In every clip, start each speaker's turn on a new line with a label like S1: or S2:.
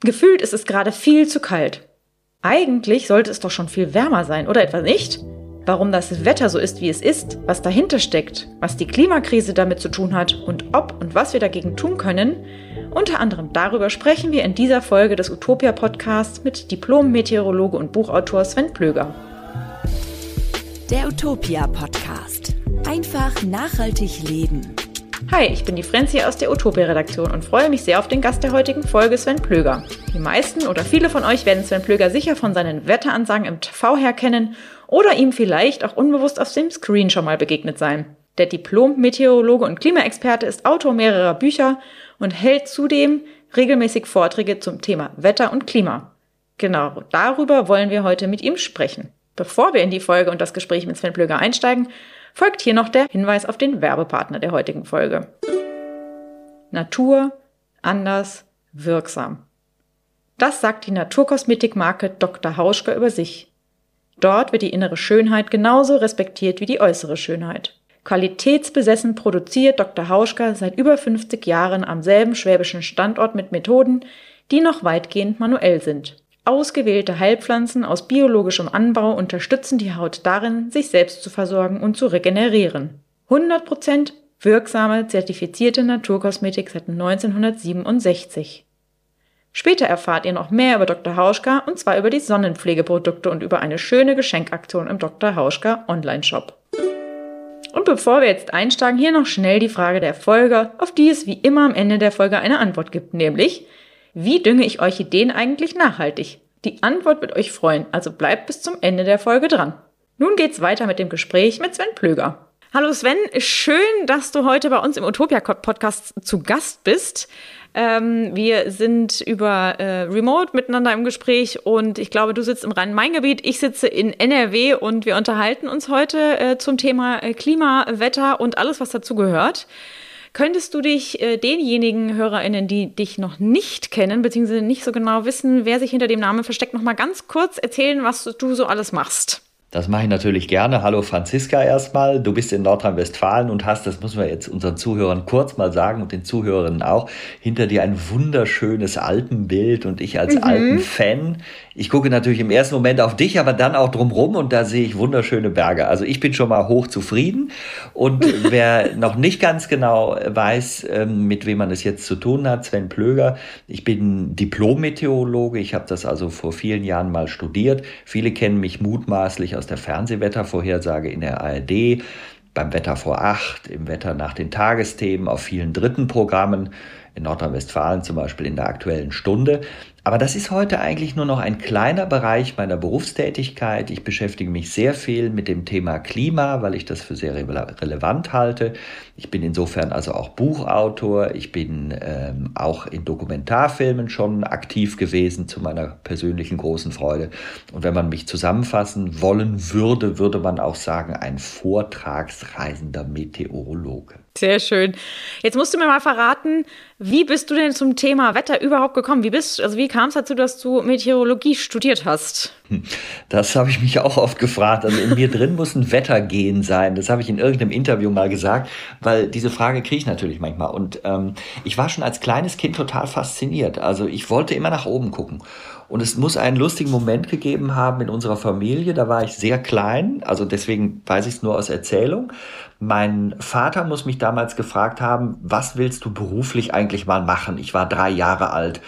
S1: Gefühlt ist es gerade viel zu kalt. Eigentlich sollte es doch schon viel wärmer sein, oder etwa nicht? Warum das Wetter so ist, wie es ist, was dahinter steckt, was die Klimakrise damit zu tun hat und ob und was wir dagegen tun können, unter anderem darüber sprechen wir in dieser Folge des Utopia Podcasts mit Diplom-Meteorologe und Buchautor Sven Plöger.
S2: Der Utopia Podcast. Einfach nachhaltig leben.
S1: Hi, ich bin die Frenzi aus der Utopia-Redaktion und freue mich sehr auf den Gast der heutigen Folge, Sven Plöger. Die meisten oder viele von euch werden Sven Plöger sicher von seinen Wetteransagen im TV her kennen oder ihm vielleicht auch unbewusst auf dem Screen schon mal begegnet sein. Der Diplom-Meteorologe und Klimaexperte ist Autor mehrerer Bücher und hält zudem regelmäßig Vorträge zum Thema Wetter und Klima. Genau darüber wollen wir heute mit ihm sprechen. Bevor wir in die Folge und das Gespräch mit Sven Plöger einsteigen, folgt hier noch der Hinweis auf den Werbepartner der heutigen Folge. Natur, anders, wirksam. Das sagt die Naturkosmetikmarke Dr. Hauschka über sich. Dort wird die innere Schönheit genauso respektiert wie die äußere Schönheit. Qualitätsbesessen produziert Dr. Hauschka seit über 50 Jahren am selben schwäbischen Standort mit Methoden, die noch weitgehend manuell sind. Ausgewählte Heilpflanzen aus biologischem Anbau unterstützen die Haut darin, sich selbst zu versorgen und zu regenerieren. 100% wirksame, zertifizierte Naturkosmetik seit 1967. Später erfahrt ihr noch mehr über Dr. Hauschka und zwar über die Sonnenpflegeprodukte und über eine schöne Geschenkaktion im Dr. Hauschka Online-Shop. Und bevor wir jetzt einsteigen, hier noch schnell die Frage der Folge, auf die es wie immer am Ende der Folge eine Antwort gibt, nämlich, wie dünge ich Orchideen eigentlich nachhaltig? Die Antwort wird euch freuen, also bleibt bis zum Ende der Folge dran. Nun geht's weiter mit dem Gespräch mit Sven Plöger. Hallo Sven, schön, dass du heute bei uns im Utopia Podcast zu Gast bist. Ähm, wir sind über äh, Remote miteinander im Gespräch und ich glaube, du sitzt im Rhein-Main-Gebiet, ich sitze in NRW und wir unterhalten uns heute äh, zum Thema äh, Klima, Wetter und alles, was dazu gehört. Könntest du dich äh, denjenigen HörerInnen, die dich noch nicht kennen, beziehungsweise nicht so genau wissen, wer sich hinter dem Namen versteckt, noch mal ganz kurz erzählen, was du so alles machst?
S3: Das mache ich natürlich gerne. Hallo Franziska erstmal. Du bist in Nordrhein-Westfalen und hast, das müssen wir jetzt unseren Zuhörern kurz mal sagen und den Zuhörerinnen auch, hinter dir ein wunderschönes Alpenbild und ich als mhm. Alpenfan. Ich gucke natürlich im ersten Moment auf dich, aber dann auch drumrum und da sehe ich wunderschöne Berge. Also ich bin schon mal hoch zufrieden und wer noch nicht ganz genau weiß, ähm, mit wem man es jetzt zu tun hat, Sven Plöger. Ich bin Diplom-Meteorologe. Ich habe das also vor vielen Jahren mal studiert. Viele kennen mich mutmaßlich aus der Fernsehwettervorhersage in der ARD, beim Wetter vor acht, im Wetter nach den Tagesthemen, auf vielen dritten Programmen, in Nordrhein-Westfalen zum Beispiel in der aktuellen Stunde. Aber das ist heute eigentlich nur noch ein kleiner Bereich meiner Berufstätigkeit. Ich beschäftige mich sehr viel mit dem Thema Klima, weil ich das für sehr relevant halte. Ich bin insofern also auch Buchautor. Ich bin ähm, auch in Dokumentarfilmen schon aktiv gewesen, zu meiner persönlichen großen Freude. Und wenn man mich zusammenfassen wollen würde, würde man auch sagen, ein vortragsreisender Meteorologe.
S1: Sehr schön. Jetzt musst du mir mal verraten, wie bist du denn zum Thema Wetter überhaupt gekommen? Wie bist, also wie kam es dazu, dass du Meteorologie studiert hast?
S3: Hm, das habe ich mich auch oft gefragt. Also in mir drin muss ein Wettergehen sein. Das habe ich in irgendeinem Interview mal gesagt, weil diese Frage kriege ich natürlich manchmal. Und ähm, ich war schon als kleines Kind total fasziniert. Also ich wollte immer nach oben gucken. Und es muss einen lustigen Moment gegeben haben in unserer Familie. Da war ich sehr klein, also deswegen weiß ich es nur aus Erzählung. Mein Vater muss mich damals gefragt haben, was willst du beruflich eigentlich mal machen? Ich war drei Jahre alt.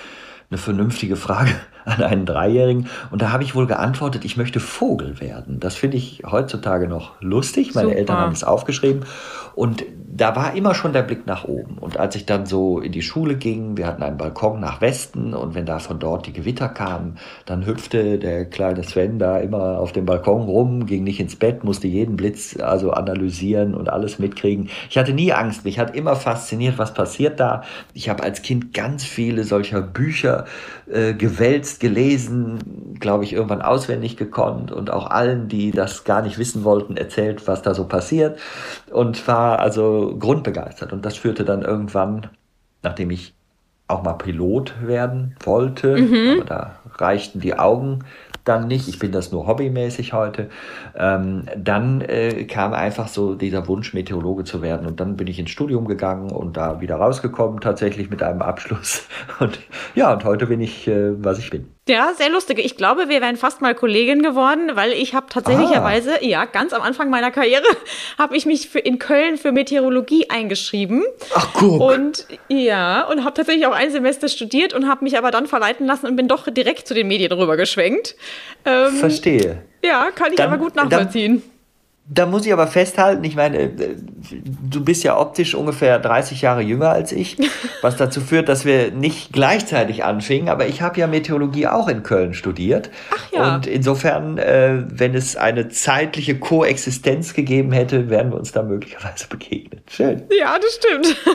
S3: Eine vernünftige Frage an einen Dreijährigen. Und da habe ich wohl geantwortet, ich möchte Vogel werden. Das finde ich heutzutage noch lustig. Meine Super. Eltern haben es aufgeschrieben. Und da war immer schon der Blick nach oben. Und als ich dann so in die Schule ging, wir hatten einen Balkon nach Westen und wenn da von dort die Gewitter kamen, dann hüpfte der kleine Sven da immer auf dem Balkon rum, ging nicht ins Bett, musste jeden Blitz also analysieren und alles mitkriegen. Ich hatte nie Angst, mich hat immer fasziniert, was passiert da. Ich habe als Kind ganz viele solcher Bücher äh, gewälzt, gelesen, glaube ich, irgendwann auswendig gekonnt und auch allen, die das gar nicht wissen wollten, erzählt, was da so passiert und war also grundbegeistert. Und das führte dann irgendwann, nachdem ich auch mal Pilot werden wollte, mhm. aber da reichten die Augen dann nicht. Ich bin das nur hobbymäßig heute. Ähm, dann äh, kam einfach so dieser Wunsch, Meteorologe zu werden. Und dann bin ich ins Studium gegangen und da wieder rausgekommen, tatsächlich mit einem Abschluss. Und ja, und heute bin ich, äh, was ich bin.
S1: Ja, sehr lustig. Ich glaube, wir wären fast mal Kollegin geworden, weil ich habe tatsächlicherweise, ah. ja, ganz am Anfang meiner Karriere, habe ich mich für, in Köln für Meteorologie eingeschrieben.
S3: Ach, guck.
S1: Und ja, und habe tatsächlich auch ein Semester studiert und habe mich aber dann verleiten lassen und bin doch direkt zu den Medien rüber geschwenkt.
S3: Ähm, Verstehe.
S1: Ja, kann ich dann, aber gut nachvollziehen.
S3: Dann, da muss ich aber festhalten, ich meine, äh, du bist ja optisch ungefähr 30 Jahre jünger als ich, was dazu führt, dass wir nicht gleichzeitig anfingen, aber ich habe ja Meteorologie auch in Köln studiert.
S1: Ach ja.
S3: Und insofern, äh, wenn es eine zeitliche Koexistenz gegeben hätte, wären wir uns da möglicherweise begegnet. Schön.
S1: Ja, das stimmt.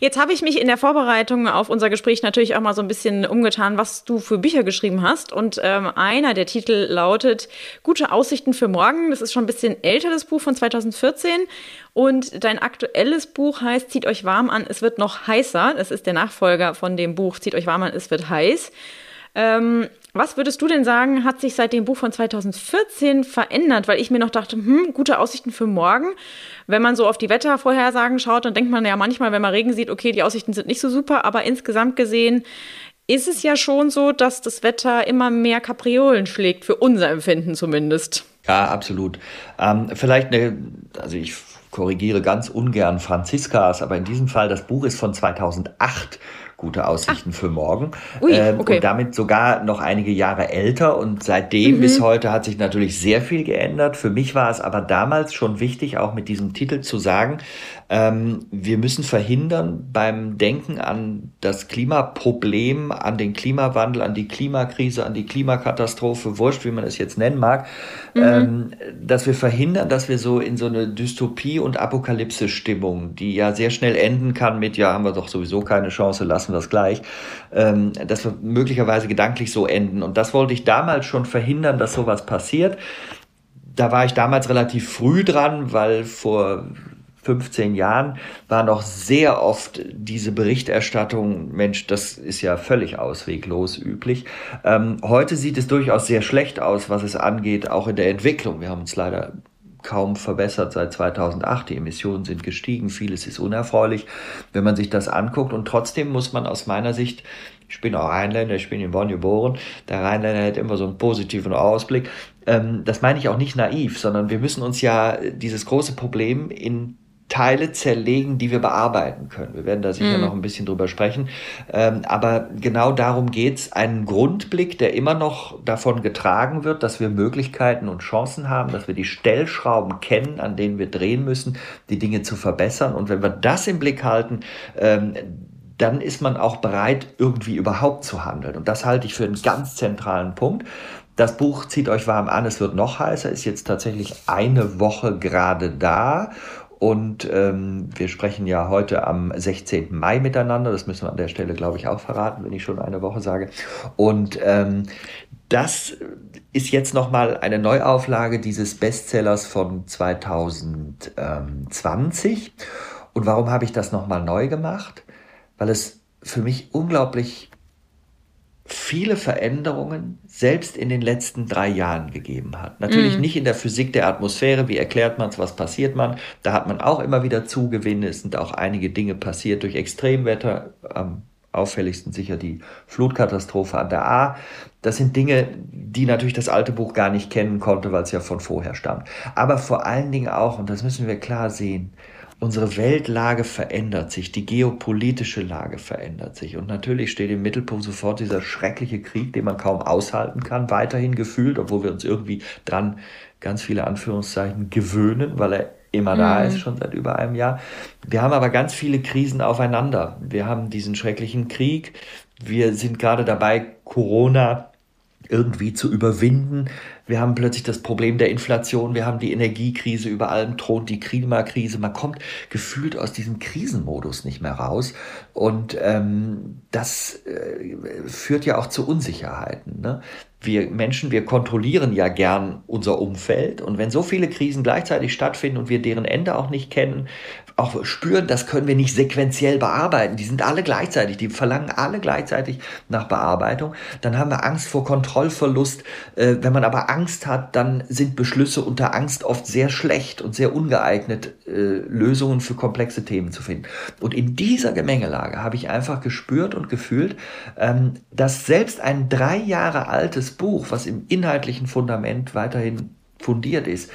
S1: Jetzt habe ich mich in der Vorbereitung auf unser Gespräch natürlich auch mal so ein bisschen umgetan, was du für Bücher geschrieben hast. Und ähm, einer der Titel lautet Gute Aussichten für morgen. Das ist schon ein bisschen älter, das Buch von 2014. Und dein aktuelles Buch heißt Zieht euch warm an, es wird noch heißer. Das ist der Nachfolger von dem Buch Zieht euch warm an, es wird heiß. Ähm, was würdest du denn sagen, hat sich seit dem Buch von 2014 verändert? Weil ich mir noch dachte, hm, gute Aussichten für morgen. Wenn man so auf die Wettervorhersagen schaut, dann denkt man ja manchmal, wenn man Regen sieht, okay, die Aussichten sind nicht so super, aber insgesamt gesehen ist es ja schon so, dass das Wetter immer mehr Kapriolen schlägt, für unser Empfinden zumindest.
S3: Ja, absolut. Ähm, vielleicht eine, also ich korrigiere ganz ungern Franziskas, aber in diesem Fall, das Buch ist von 2008 gute Aussichten Ach. für morgen. Ui, ähm, okay. Und damit sogar noch einige Jahre älter. Und seitdem mhm. bis heute hat sich natürlich sehr viel geändert. Für mich war es aber damals schon wichtig, auch mit diesem Titel zu sagen, ähm, wir müssen verhindern beim Denken an das Klimaproblem, an den Klimawandel, an die Klimakrise, an die Klimakatastrophe, wurscht, wie man es jetzt nennen mag, mhm. ähm, dass wir verhindern, dass wir so in so eine Dystopie- und Apokalypse-Stimmung, die ja sehr schnell enden kann mit, ja, haben wir doch sowieso keine Chance, lassen wir es gleich, ähm, dass wir möglicherweise gedanklich so enden. Und das wollte ich damals schon verhindern, dass sowas passiert. Da war ich damals relativ früh dran, weil vor 15 Jahren war noch sehr oft diese Berichterstattung, Mensch, das ist ja völlig ausweglos üblich. Ähm, heute sieht es durchaus sehr schlecht aus, was es angeht, auch in der Entwicklung. Wir haben uns leider kaum verbessert seit 2008. Die Emissionen sind gestiegen, vieles ist unerfreulich, wenn man sich das anguckt. Und trotzdem muss man aus meiner Sicht, ich bin auch Rheinländer, ich bin in Bonn geboren, der Rheinländer hat immer so einen positiven Ausblick. Ähm, das meine ich auch nicht naiv, sondern wir müssen uns ja dieses große Problem in Teile zerlegen, die wir bearbeiten können. Wir werden da sicher mm. noch ein bisschen drüber sprechen. Ähm, aber genau darum geht's. Einen Grundblick, der immer noch davon getragen wird, dass wir Möglichkeiten und Chancen haben, dass wir die Stellschrauben kennen, an denen wir drehen müssen, die Dinge zu verbessern. Und wenn wir das im Blick halten, ähm, dann ist man auch bereit, irgendwie überhaupt zu handeln. Und das halte ich für einen ganz zentralen Punkt. Das Buch zieht euch warm an, es wird noch heißer, ist jetzt tatsächlich eine Woche gerade da und ähm, wir sprechen ja heute am 16. Mai miteinander. Das müssen wir an der Stelle, glaube ich, auch verraten, wenn ich schon eine Woche sage. Und ähm, das ist jetzt nochmal eine Neuauflage dieses Bestsellers von 2020. Und warum habe ich das nochmal neu gemacht? Weil es für mich unglaublich viele Veränderungen selbst in den letzten drei Jahren gegeben hat. Natürlich mm. nicht in der Physik der Atmosphäre, wie erklärt man es, was passiert man. Da hat man auch immer wieder Zugewinne. Es sind auch einige Dinge passiert durch Extremwetter. Am auffälligsten sicher die Flutkatastrophe an der A. Das sind Dinge, die natürlich das alte Buch gar nicht kennen konnte, weil es ja von vorher stammt. Aber vor allen Dingen auch, und das müssen wir klar sehen, unsere Weltlage verändert sich, die geopolitische Lage verändert sich. Und natürlich steht im Mittelpunkt sofort dieser schreckliche Krieg, den man kaum aushalten kann, weiterhin gefühlt, obwohl wir uns irgendwie dran, ganz viele Anführungszeichen, gewöhnen, weil er immer da mhm. ist, schon seit über einem Jahr. Wir haben aber ganz viele Krisen aufeinander. Wir haben diesen schrecklichen Krieg. Wir sind gerade dabei, Corona irgendwie zu überwinden. Wir haben plötzlich das Problem der Inflation, wir haben die Energiekrise, über allem thront die Klimakrise. Man kommt gefühlt aus diesem Krisenmodus nicht mehr raus. Und ähm, das äh, führt ja auch zu Unsicherheiten. Ne? wir Menschen, wir kontrollieren ja gern unser Umfeld. Und wenn so viele Krisen gleichzeitig stattfinden und wir deren Ende auch nicht kennen, auch spüren, das können wir nicht sequenziell bearbeiten. Die sind alle gleichzeitig, die verlangen alle gleichzeitig nach Bearbeitung. Dann haben wir Angst vor Kontrollverlust. Äh, wenn man aber Angst hat, dann sind Beschlüsse unter Angst oft sehr schlecht und sehr ungeeignet, äh, Lösungen für komplexe Themen zu finden. Und in dieser Gemengelage habe ich einfach gespürt und gefühlt, ähm, dass selbst ein drei Jahre altes Buch, was im inhaltlichen Fundament weiterhin fundiert ist,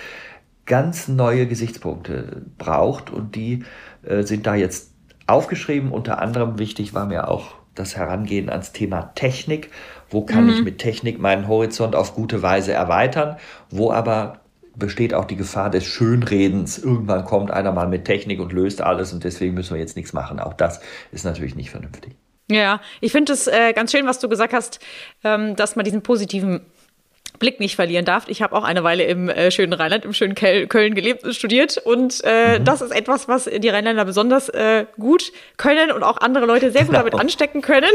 S3: ganz neue Gesichtspunkte braucht und die äh, sind da jetzt aufgeschrieben. Unter anderem wichtig war mir auch das Herangehen ans Thema Technik. Wo kann mhm. ich mit Technik meinen Horizont auf gute Weise erweitern? Wo aber besteht auch die Gefahr des Schönredens. Irgendwann kommt einer mal mit Technik und löst alles und deswegen müssen wir jetzt nichts machen. Auch das ist natürlich nicht vernünftig.
S1: Ja, ich finde es äh, ganz schön, was du gesagt hast, ähm, dass man diesen positiven Blick nicht verlieren darf. Ich habe auch eine Weile im äh, schönen Rheinland, im schönen Kel Köln gelebt und studiert. Und äh, mhm. das ist etwas, was die Rheinländer besonders äh, gut können und auch andere Leute sehr gut genau. damit anstecken können.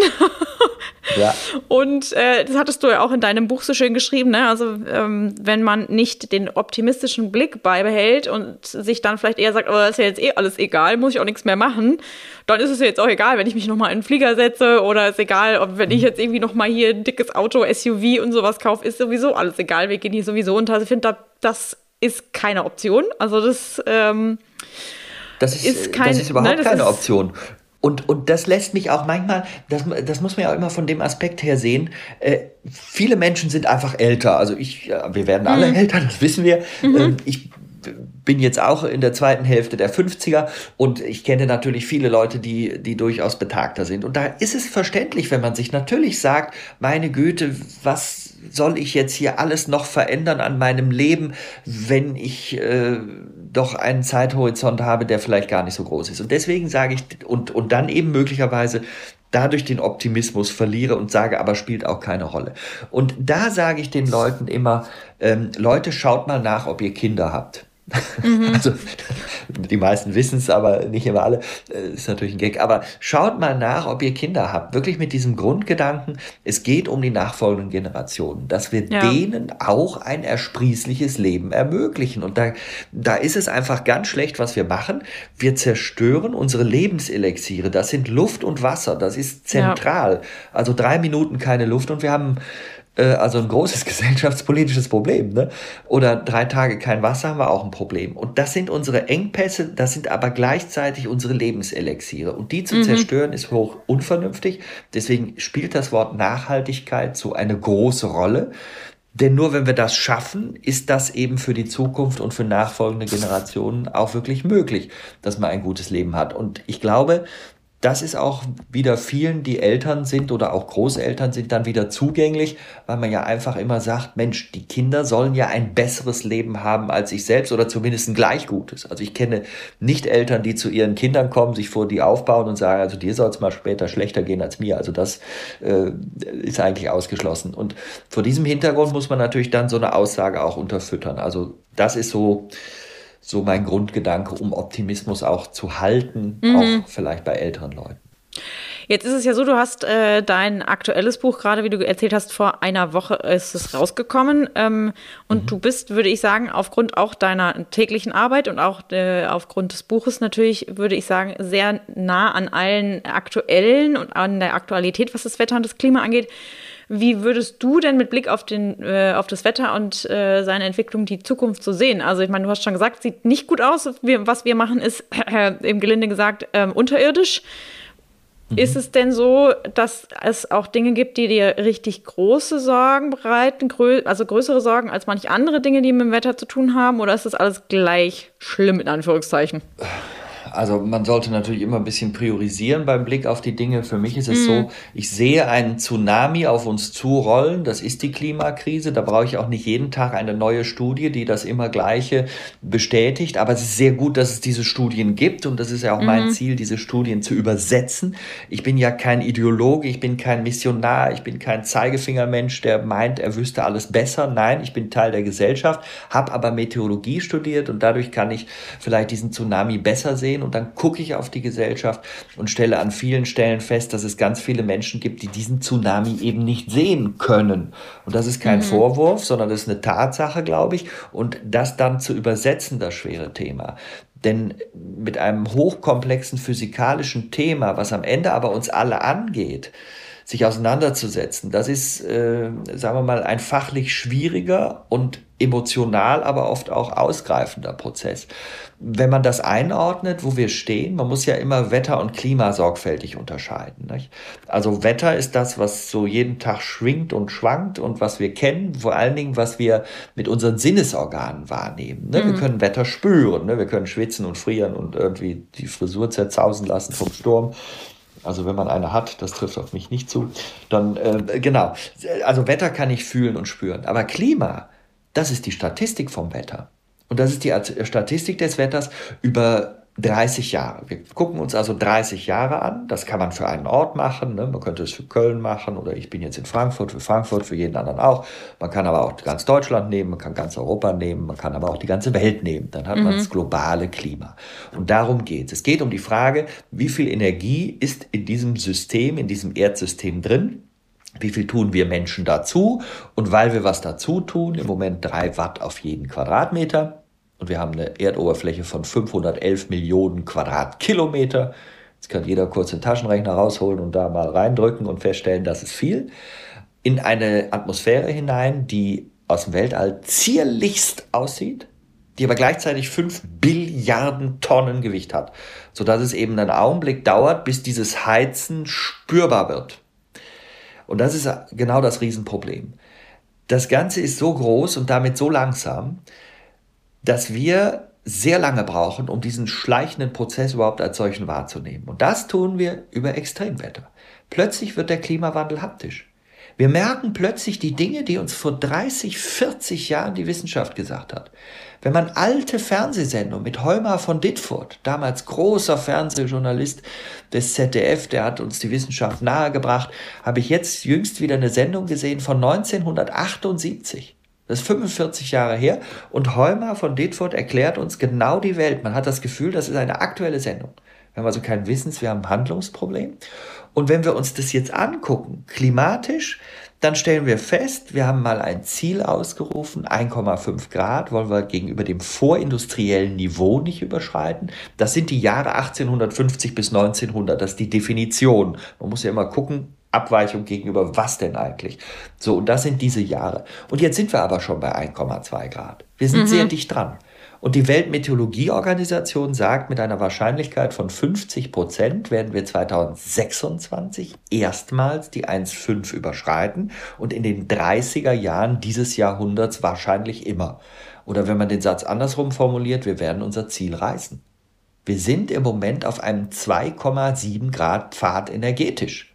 S1: ja. Und äh, das hattest du ja auch in deinem Buch so schön geschrieben. Ne? Also ähm, wenn man nicht den optimistischen Blick beibehält und sich dann vielleicht eher sagt, oh, das ist ja jetzt eh alles egal, muss ich auch nichts mehr machen, dann ist es ja jetzt auch egal, wenn ich mich nochmal in einen Flieger setze oder ist egal, ob wenn ich mhm. jetzt irgendwie nochmal hier ein dickes Auto, SUV und sowas kaufe, ist sowieso alles egal. Wir gehen hier sowieso unter. Also ich finde, das ist keine Option. Also das, ähm,
S3: das ist, ist, kein, das ist überhaupt ne, das keine Option. Und, und das lässt mich auch manchmal, das, das muss man ja auch immer von dem Aspekt her sehen, äh, viele Menschen sind einfach älter. Also ich, wir werden alle mhm. älter, das wissen wir. Mhm. Ähm, ich bin jetzt auch in der zweiten Hälfte der 50er und ich kenne natürlich viele Leute, die, die durchaus betagter sind. Und da ist es verständlich, wenn man sich natürlich sagt, meine Güte, was soll ich jetzt hier alles noch verändern an meinem Leben, wenn ich äh, doch einen Zeithorizont habe, der vielleicht gar nicht so groß ist. Und deswegen sage ich, und, und dann eben möglicherweise dadurch den Optimismus verliere und sage, aber spielt auch keine Rolle. Und da sage ich den Leuten immer, ähm, Leute, schaut mal nach, ob ihr Kinder habt. Mhm. Also die meisten wissen es, aber nicht immer alle. Äh, ist natürlich ein Gag. Aber schaut mal nach, ob ihr Kinder habt. Wirklich mit diesem Grundgedanken, es geht um die nachfolgenden Generationen, dass wir ja. denen auch ein ersprießliches Leben ermöglichen. Und da, da ist es einfach ganz schlecht, was wir machen. Wir zerstören unsere Lebenselixiere. Das sind Luft und Wasser. Das ist zentral. Ja. Also drei Minuten keine Luft und wir haben also ein großes gesellschaftspolitisches Problem. Ne? Oder drei Tage kein Wasser haben wir auch ein Problem. Und das sind unsere Engpässe, das sind aber gleichzeitig unsere Lebenselixiere. Und die zu mhm. zerstören ist hoch unvernünftig. Deswegen spielt das Wort Nachhaltigkeit so eine große Rolle. Denn nur wenn wir das schaffen, ist das eben für die Zukunft und für nachfolgende Generationen auch wirklich möglich, dass man ein gutes Leben hat. Und ich glaube, das ist auch wieder vielen, die Eltern sind oder auch Großeltern sind, dann wieder zugänglich, weil man ja einfach immer sagt, Mensch, die Kinder sollen ja ein besseres Leben haben als ich selbst oder zumindest ein gleich gutes. Also ich kenne nicht Eltern, die zu ihren Kindern kommen, sich vor die aufbauen und sagen, also dir soll es mal später schlechter gehen als mir. Also das äh, ist eigentlich ausgeschlossen. Und vor diesem Hintergrund muss man natürlich dann so eine Aussage auch unterfüttern. Also das ist so, so mein Grundgedanke, um Optimismus auch zu halten, mhm. auch vielleicht bei älteren Leuten.
S1: Jetzt ist es ja so, du hast äh, dein aktuelles Buch gerade, wie du erzählt hast, vor einer Woche ist es rausgekommen. Ähm, und mhm. du bist, würde ich sagen, aufgrund auch deiner täglichen Arbeit und auch äh, aufgrund des Buches natürlich, würde ich sagen, sehr nah an allen aktuellen und an der Aktualität, was das Wetter und das Klima angeht. Wie würdest du denn mit Blick auf, den, äh, auf das Wetter und äh, seine Entwicklung die Zukunft so sehen? Also ich meine, du hast schon gesagt, sieht nicht gut aus. Wir, was wir machen, ist äh, im Gelinde gesagt äh, unterirdisch. Mhm. Ist es denn so, dass es auch Dinge gibt, die dir richtig große Sorgen bereiten, grö also größere Sorgen als manche andere Dinge, die mit dem Wetter zu tun haben? Oder ist das alles gleich schlimm in Anführungszeichen?
S3: Also man sollte natürlich immer ein bisschen priorisieren beim Blick auf die Dinge. Für mich ist es mhm. so, ich sehe einen Tsunami auf uns zurollen. Das ist die Klimakrise. Da brauche ich auch nicht jeden Tag eine neue Studie, die das immer gleiche bestätigt. Aber es ist sehr gut, dass es diese Studien gibt. Und das ist ja auch mhm. mein Ziel, diese Studien zu übersetzen. Ich bin ja kein Ideologe, ich bin kein Missionar, ich bin kein Zeigefingermensch, der meint, er wüsste alles besser. Nein, ich bin Teil der Gesellschaft, habe aber Meteorologie studiert und dadurch kann ich vielleicht diesen Tsunami besser sehen und dann gucke ich auf die Gesellschaft und stelle an vielen Stellen fest, dass es ganz viele Menschen gibt, die diesen Tsunami eben nicht sehen können. Und das ist kein mhm. Vorwurf, sondern das ist eine Tatsache, glaube ich. Und das dann zu übersetzen, das schwere Thema. Denn mit einem hochkomplexen physikalischen Thema, was am Ende aber uns alle angeht, sich auseinanderzusetzen. Das ist, äh, sagen wir mal, ein fachlich schwieriger und emotional, aber oft auch ausgreifender Prozess. Wenn man das einordnet, wo wir stehen, man muss ja immer Wetter und Klima sorgfältig unterscheiden. Nicht? Also Wetter ist das, was so jeden Tag schwingt und schwankt und was wir kennen, vor allen Dingen, was wir mit unseren Sinnesorganen wahrnehmen. Ne? Mhm. Wir können Wetter spüren, ne? wir können schwitzen und frieren und irgendwie die Frisur zerzausen lassen vom Sturm. Also wenn man eine hat, das trifft auf mich nicht zu, dann äh, genau. Also Wetter kann ich fühlen und spüren, aber Klima, das ist die Statistik vom Wetter. Und das ist die Statistik des Wetters über 30 Jahre. Wir gucken uns also 30 Jahre an. Das kann man für einen Ort machen. Ne? Man könnte es für Köln machen oder ich bin jetzt in Frankfurt, für Frankfurt, für jeden anderen auch. Man kann aber auch ganz Deutschland nehmen, man kann ganz Europa nehmen, man kann aber auch die ganze Welt nehmen. Dann hat mhm. man das globale Klima. Und darum geht es. Es geht um die Frage, wie viel Energie ist in diesem System, in diesem Erdsystem drin? Wie viel tun wir Menschen dazu? Und weil wir was dazu tun, im Moment drei Watt auf jeden Quadratmeter, und wir haben eine Erdoberfläche von 511 Millionen Quadratkilometer. Jetzt kann jeder kurz den Taschenrechner rausholen und da mal reindrücken und feststellen, das ist viel. In eine Atmosphäre hinein, die aus dem Weltall zierlichst aussieht, die aber gleichzeitig 5 Billiarden Tonnen Gewicht hat, sodass es eben einen Augenblick dauert, bis dieses Heizen spürbar wird. Und das ist genau das Riesenproblem. Das Ganze ist so groß und damit so langsam, dass wir sehr lange brauchen, um diesen schleichenden Prozess überhaupt als solchen wahrzunehmen. Und das tun wir über Extremwetter. Plötzlich wird der Klimawandel haptisch. Wir merken plötzlich die Dinge, die uns vor 30, 40 Jahren die Wissenschaft gesagt hat. Wenn man alte Fernsehsendungen mit Heumer von Dittfurt, damals großer Fernsehjournalist des ZDF, der hat uns die Wissenschaft nahegebracht, habe ich jetzt jüngst wieder eine Sendung gesehen von 1978. Das ist 45 Jahre her. Und Heumer von Detford erklärt uns genau die Welt. Man hat das Gefühl, das ist eine aktuelle Sendung. Wir haben also kein Wissens, wir haben ein Handlungsproblem. Und wenn wir uns das jetzt angucken, klimatisch, dann stellen wir fest, wir haben mal ein Ziel ausgerufen, 1,5 Grad wollen wir gegenüber dem vorindustriellen Niveau nicht überschreiten. Das sind die Jahre 1850 bis 1900, das ist die Definition. Man muss ja immer gucken, Abweichung gegenüber was denn eigentlich? So, und das sind diese Jahre. Und jetzt sind wir aber schon bei 1,2 Grad. Wir sind mhm. sehr dicht dran. Und die Weltmeteorologieorganisation sagt, mit einer Wahrscheinlichkeit von 50 Prozent werden wir 2026 erstmals die 1,5 überschreiten und in den 30er Jahren dieses Jahrhunderts wahrscheinlich immer. Oder wenn man den Satz andersrum formuliert, wir werden unser Ziel reißen. Wir sind im Moment auf einem 2,7 Grad Pfad energetisch.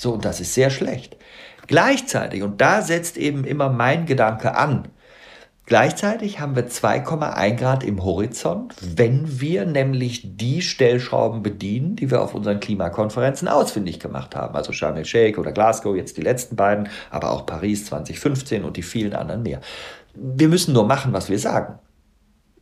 S3: So, und das ist sehr schlecht. Gleichzeitig, und da setzt eben immer mein Gedanke an, Gleichzeitig haben wir 2,1 Grad im Horizont, wenn wir nämlich die Stellschrauben bedienen, die wir auf unseren Klimakonferenzen ausfindig gemacht haben. Also Sharm el-Sheikh oder Glasgow, jetzt die letzten beiden, aber auch Paris 2015 und die vielen anderen mehr. Wir müssen nur machen, was wir sagen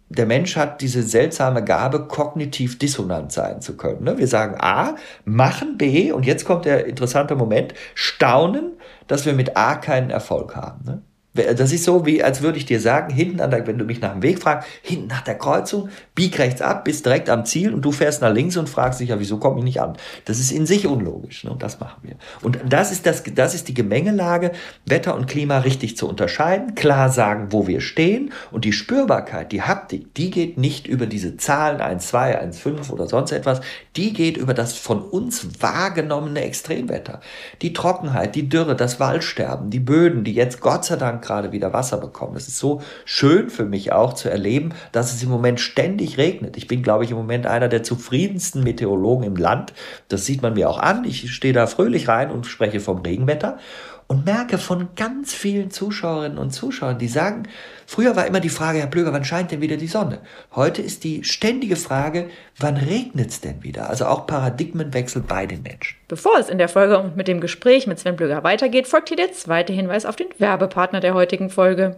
S3: der Mensch hat diese seltsame Gabe, kognitiv dissonant sein zu können. Ne? Wir sagen A, machen B und jetzt kommt der interessante Moment, staunen, dass wir mit A keinen Erfolg haben. Ne? Das ist so, wie als würde ich dir sagen, hinten an der, wenn du mich nach dem Weg fragst, hinten nach der Kreuzung, bieg rechts ab, bist direkt am Ziel und du fährst nach links und fragst dich ja, wieso komme ich nicht an? Das ist in sich unlogisch. Ne? Und das machen wir. Und das ist das, das ist die Gemengelage, Wetter und Klima richtig zu unterscheiden, klar sagen, wo wir stehen und die Spürbarkeit, die Haptik, die geht nicht über diese Zahlen 1, 2, 1, 5 oder sonst etwas, die geht über das von uns wahrgenommene Extremwetter. Die Trockenheit, die Dürre, das Waldsterben, die Böden, die jetzt Gott sei Dank gerade wieder Wasser bekommen. Das ist so schön für mich auch zu erleben, dass es im Moment ständig regnet. Ich bin, glaube ich, im Moment einer der zufriedensten Meteorologen im Land. Das sieht man mir auch an. Ich stehe da fröhlich rein und spreche vom Regenwetter und merke von ganz vielen Zuschauerinnen und Zuschauern, die sagen, früher war immer die Frage, Herr Plöger, wann scheint denn wieder die Sonne? Heute ist die ständige Frage, wann regnet es denn wieder? Also auch Paradigmenwechsel bei den Menschen.
S1: Bevor es in der Folge und mit dem Gespräch mit Sven Plöger weitergeht, folgt hier der zweite Hinweis auf den Werbepartner der heutigen Folge.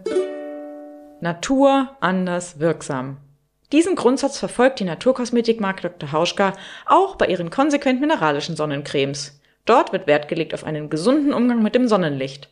S1: Natur anders wirksam. Diesen Grundsatz verfolgt die Naturkosmetikmarke Dr. Hauschka auch bei ihren konsequent mineralischen Sonnencremes. Dort wird Wert gelegt auf einen gesunden Umgang mit dem Sonnenlicht.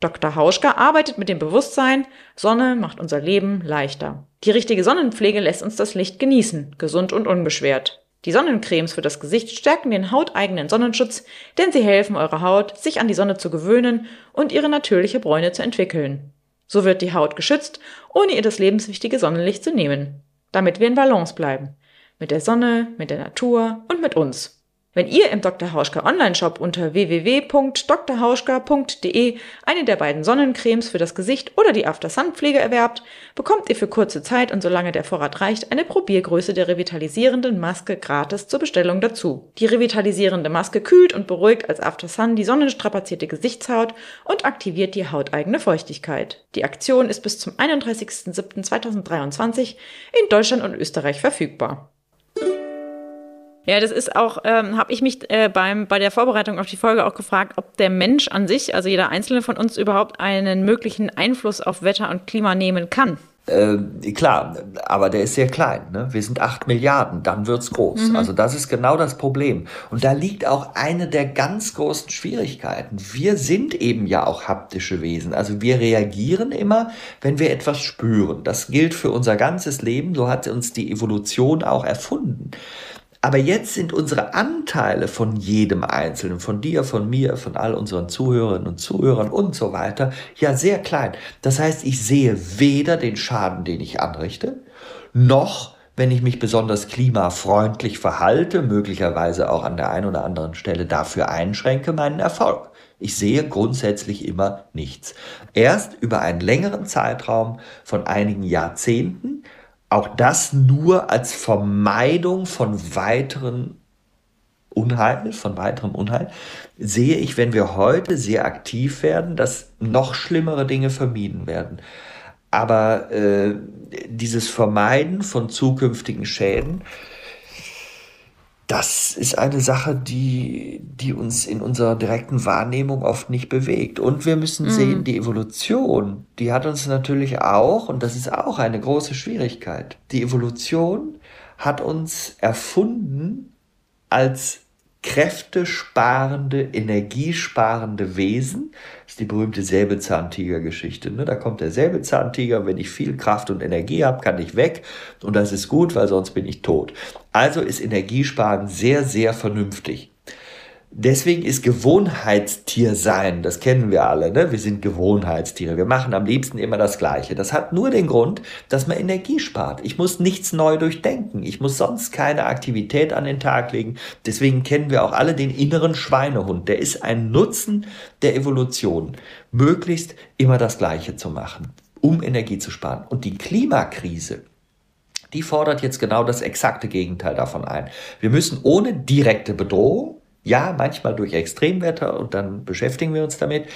S1: Dr. Hauschka arbeitet mit dem Bewusstsein, Sonne macht unser Leben leichter. Die richtige Sonnenpflege lässt uns das Licht genießen, gesund und unbeschwert. Die Sonnencremes für das Gesicht stärken den hauteigenen Sonnenschutz, denn sie helfen eurer Haut, sich an die Sonne zu gewöhnen und ihre natürliche Bräune zu entwickeln. So wird die Haut geschützt, ohne ihr das lebenswichtige Sonnenlicht zu nehmen. Damit wir in Balance bleiben. Mit der Sonne, mit der Natur und mit uns. Wenn ihr im Dr. Hauschka Online-Shop unter www.drhauschka.de eine der beiden Sonnencremes für das Gesicht oder die After-Sun-Pflege erwerbt, bekommt ihr für kurze Zeit und solange der Vorrat reicht, eine Probiergröße der revitalisierenden Maske gratis zur Bestellung dazu. Die revitalisierende Maske kühlt und beruhigt als After-Sun die sonnenstrapazierte Gesichtshaut und aktiviert die hauteigene Feuchtigkeit. Die Aktion ist bis zum 31.07.2023 in Deutschland und Österreich verfügbar. Ja, das ist auch, ähm, habe ich mich äh, beim, bei der Vorbereitung auf die Folge auch gefragt, ob der Mensch an sich, also jeder einzelne von uns, überhaupt einen möglichen Einfluss auf Wetter und Klima nehmen kann.
S3: Äh, klar, aber der ist sehr klein. Ne? Wir sind acht Milliarden, dann wird's groß. Mhm. Also das ist genau das Problem. Und da liegt auch eine der ganz großen Schwierigkeiten. Wir sind eben ja auch haptische Wesen. Also wir reagieren immer, wenn wir etwas spüren. Das gilt für unser ganzes Leben. So hat uns die Evolution auch erfunden. Aber jetzt sind unsere Anteile von jedem Einzelnen, von dir, von mir, von all unseren Zuhörerinnen und Zuhörern und so weiter, ja sehr klein. Das heißt, ich sehe weder den Schaden, den ich anrichte, noch wenn ich mich besonders klimafreundlich verhalte, möglicherweise auch an der einen oder anderen Stelle dafür einschränke, meinen Erfolg. Ich sehe grundsätzlich immer nichts. Erst über einen längeren Zeitraum von einigen Jahrzehnten auch das nur als Vermeidung von weiteren Unheil, von weiterem Unheil, sehe ich, wenn wir heute sehr aktiv werden, dass noch schlimmere Dinge vermieden werden. Aber äh, dieses Vermeiden von zukünftigen Schäden das ist eine Sache, die, die uns in unserer direkten Wahrnehmung oft nicht bewegt. Und wir müssen mhm. sehen, die Evolution, die hat uns natürlich auch, und das ist auch eine große Schwierigkeit, die Evolution hat uns erfunden als kräftesparende, energiesparende Wesen. Das ist die berühmte Säbelzahntiger-Geschichte. Ne? Da kommt der Säbelzahntiger, wenn ich viel Kraft und Energie habe, kann ich weg und das ist gut, weil sonst bin ich tot. Also ist Energiesparen sehr, sehr vernünftig. Deswegen ist Gewohnheitstier sein, das kennen wir alle, ne? wir sind Gewohnheitstiere, wir machen am liebsten immer das Gleiche. Das hat nur den Grund, dass man Energie spart. Ich muss nichts neu durchdenken, ich muss sonst keine Aktivität an den Tag legen. Deswegen kennen wir auch alle den inneren Schweinehund, der ist ein Nutzen der Evolution, möglichst immer das Gleiche zu machen, um Energie zu sparen. Und die Klimakrise, die fordert jetzt genau das exakte Gegenteil davon ein. Wir müssen ohne direkte Bedrohung ja, manchmal durch Extremwetter und dann beschäftigen wir uns damit.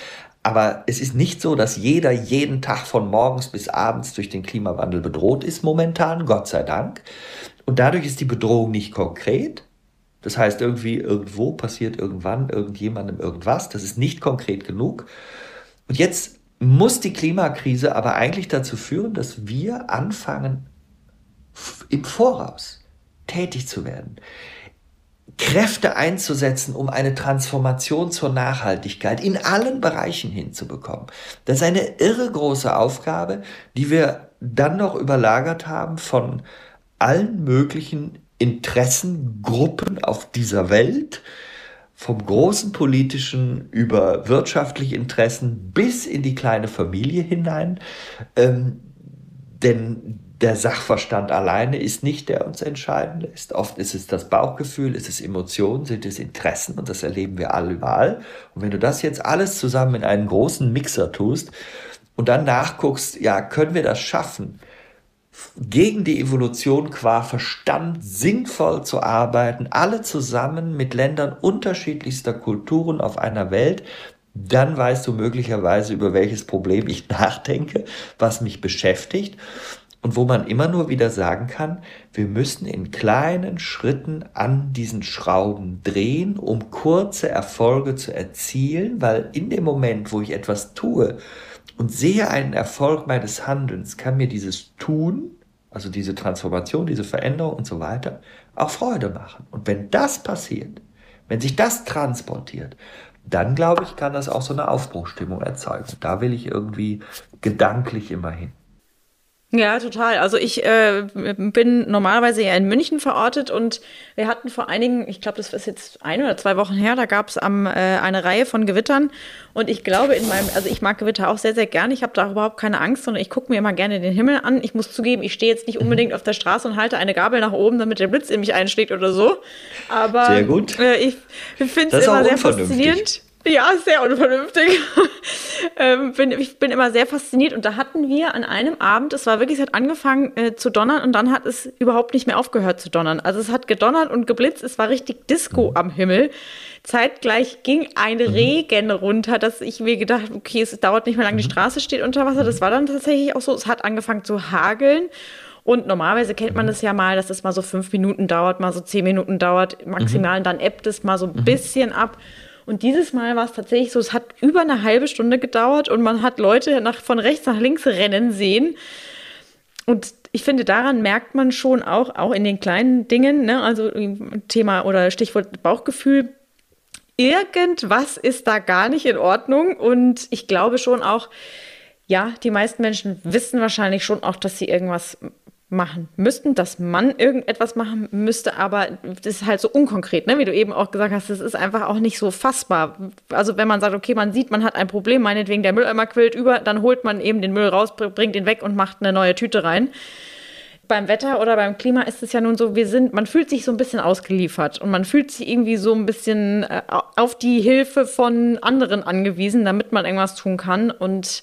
S3: Aber es ist nicht so, dass jeder jeden Tag von morgens bis abends durch den Klimawandel bedroht ist momentan, Gott sei Dank. Und dadurch ist die Bedrohung nicht konkret. Das heißt, irgendwie irgendwo passiert irgendwann irgendjemandem irgendwas. Das ist nicht konkret genug. Und jetzt muss die Klimakrise aber eigentlich dazu führen, dass wir anfangen, im Voraus tätig zu werden. Kräfte einzusetzen, um eine Transformation zur Nachhaltigkeit in allen Bereichen hinzubekommen. Das ist eine irre große Aufgabe, die wir dann noch überlagert haben von allen möglichen Interessengruppen auf dieser Welt, vom großen politischen über wirtschaftliche Interessen bis in die kleine Familie hinein. Ähm, denn der Sachverstand alleine ist nicht, der uns entscheiden lässt. Oft ist es das Bauchgefühl, ist es Emotionen, sind es Interessen und das erleben wir alle überall. Und wenn du das jetzt alles zusammen in einen großen Mixer tust und dann nachguckst, ja, können wir das schaffen, gegen die Evolution qua Verstand sinnvoll zu arbeiten, alle zusammen mit Ländern unterschiedlichster Kulturen auf einer Welt, dann weißt du möglicherweise, über welches Problem ich nachdenke, was mich beschäftigt und wo man immer nur wieder sagen kann, wir müssen in kleinen Schritten an diesen Schrauben drehen, um kurze Erfolge zu erzielen, weil in dem Moment, wo ich etwas tue und sehe einen Erfolg meines Handelns, kann mir dieses Tun, also diese Transformation, diese Veränderung und so weiter, auch Freude machen. Und wenn das passiert, wenn sich das transportiert, dann glaube ich, kann das auch so eine Aufbruchstimmung erzeugen. Da will ich irgendwie gedanklich immer hin.
S1: Ja, total. Also ich äh, bin normalerweise ja in München verortet und wir hatten vor einigen, ich glaube, das ist jetzt ein oder zwei Wochen her, da gab es äh, eine Reihe von Gewittern und ich glaube in meinem, also ich mag Gewitter auch sehr, sehr gerne. Ich habe da überhaupt keine Angst, sondern ich gucke mir immer gerne den Himmel an. Ich muss zugeben, ich stehe jetzt nicht unbedingt auf der Straße und halte eine Gabel nach oben, damit der Blitz in mich einschlägt oder so. Aber
S3: sehr gut.
S1: Äh, ich finde es immer sehr faszinierend. Ja, sehr unvernünftig. ähm, bin, ich bin immer sehr fasziniert. Und da hatten wir an einem Abend, es war wirklich, es hat angefangen äh, zu donnern und dann hat es überhaupt nicht mehr aufgehört zu donnern. Also es hat gedonnert und geblitzt, es war richtig Disco mhm. am Himmel. Zeitgleich ging ein mhm. Regen runter, dass ich mir gedacht, okay, es dauert nicht mehr lange, die mhm. Straße steht unter Wasser. Das war dann tatsächlich auch so. Es hat angefangen zu hageln. Und normalerweise kennt man das ja mal, dass es mal so fünf Minuten dauert, mal so zehn Minuten dauert, maximal, mhm. dann ebbt es mal so ein bisschen ab. Und dieses Mal war es tatsächlich so, es hat über eine halbe Stunde gedauert und man hat Leute nach, von rechts nach links rennen sehen. Und ich finde, daran merkt man schon auch, auch in den kleinen Dingen, ne, also Thema oder Stichwort Bauchgefühl, irgendwas ist da gar nicht in Ordnung. Und ich glaube schon auch, ja, die meisten Menschen wissen wahrscheinlich schon auch, dass sie irgendwas machen müssten, dass man irgendetwas machen müsste, aber das ist halt so unkonkret, ne? wie du eben auch gesagt hast, das ist einfach auch nicht so fassbar. Also wenn man sagt, okay, man sieht, man hat ein Problem, meinetwegen der Mülleimer quillt über, dann holt man eben den Müll raus, bringt ihn weg und macht eine neue Tüte rein. Beim Wetter oder beim Klima ist es ja nun so, wir sind, man fühlt sich so ein bisschen ausgeliefert und man fühlt sich irgendwie so ein bisschen äh, auf die Hilfe von anderen angewiesen, damit man irgendwas tun kann und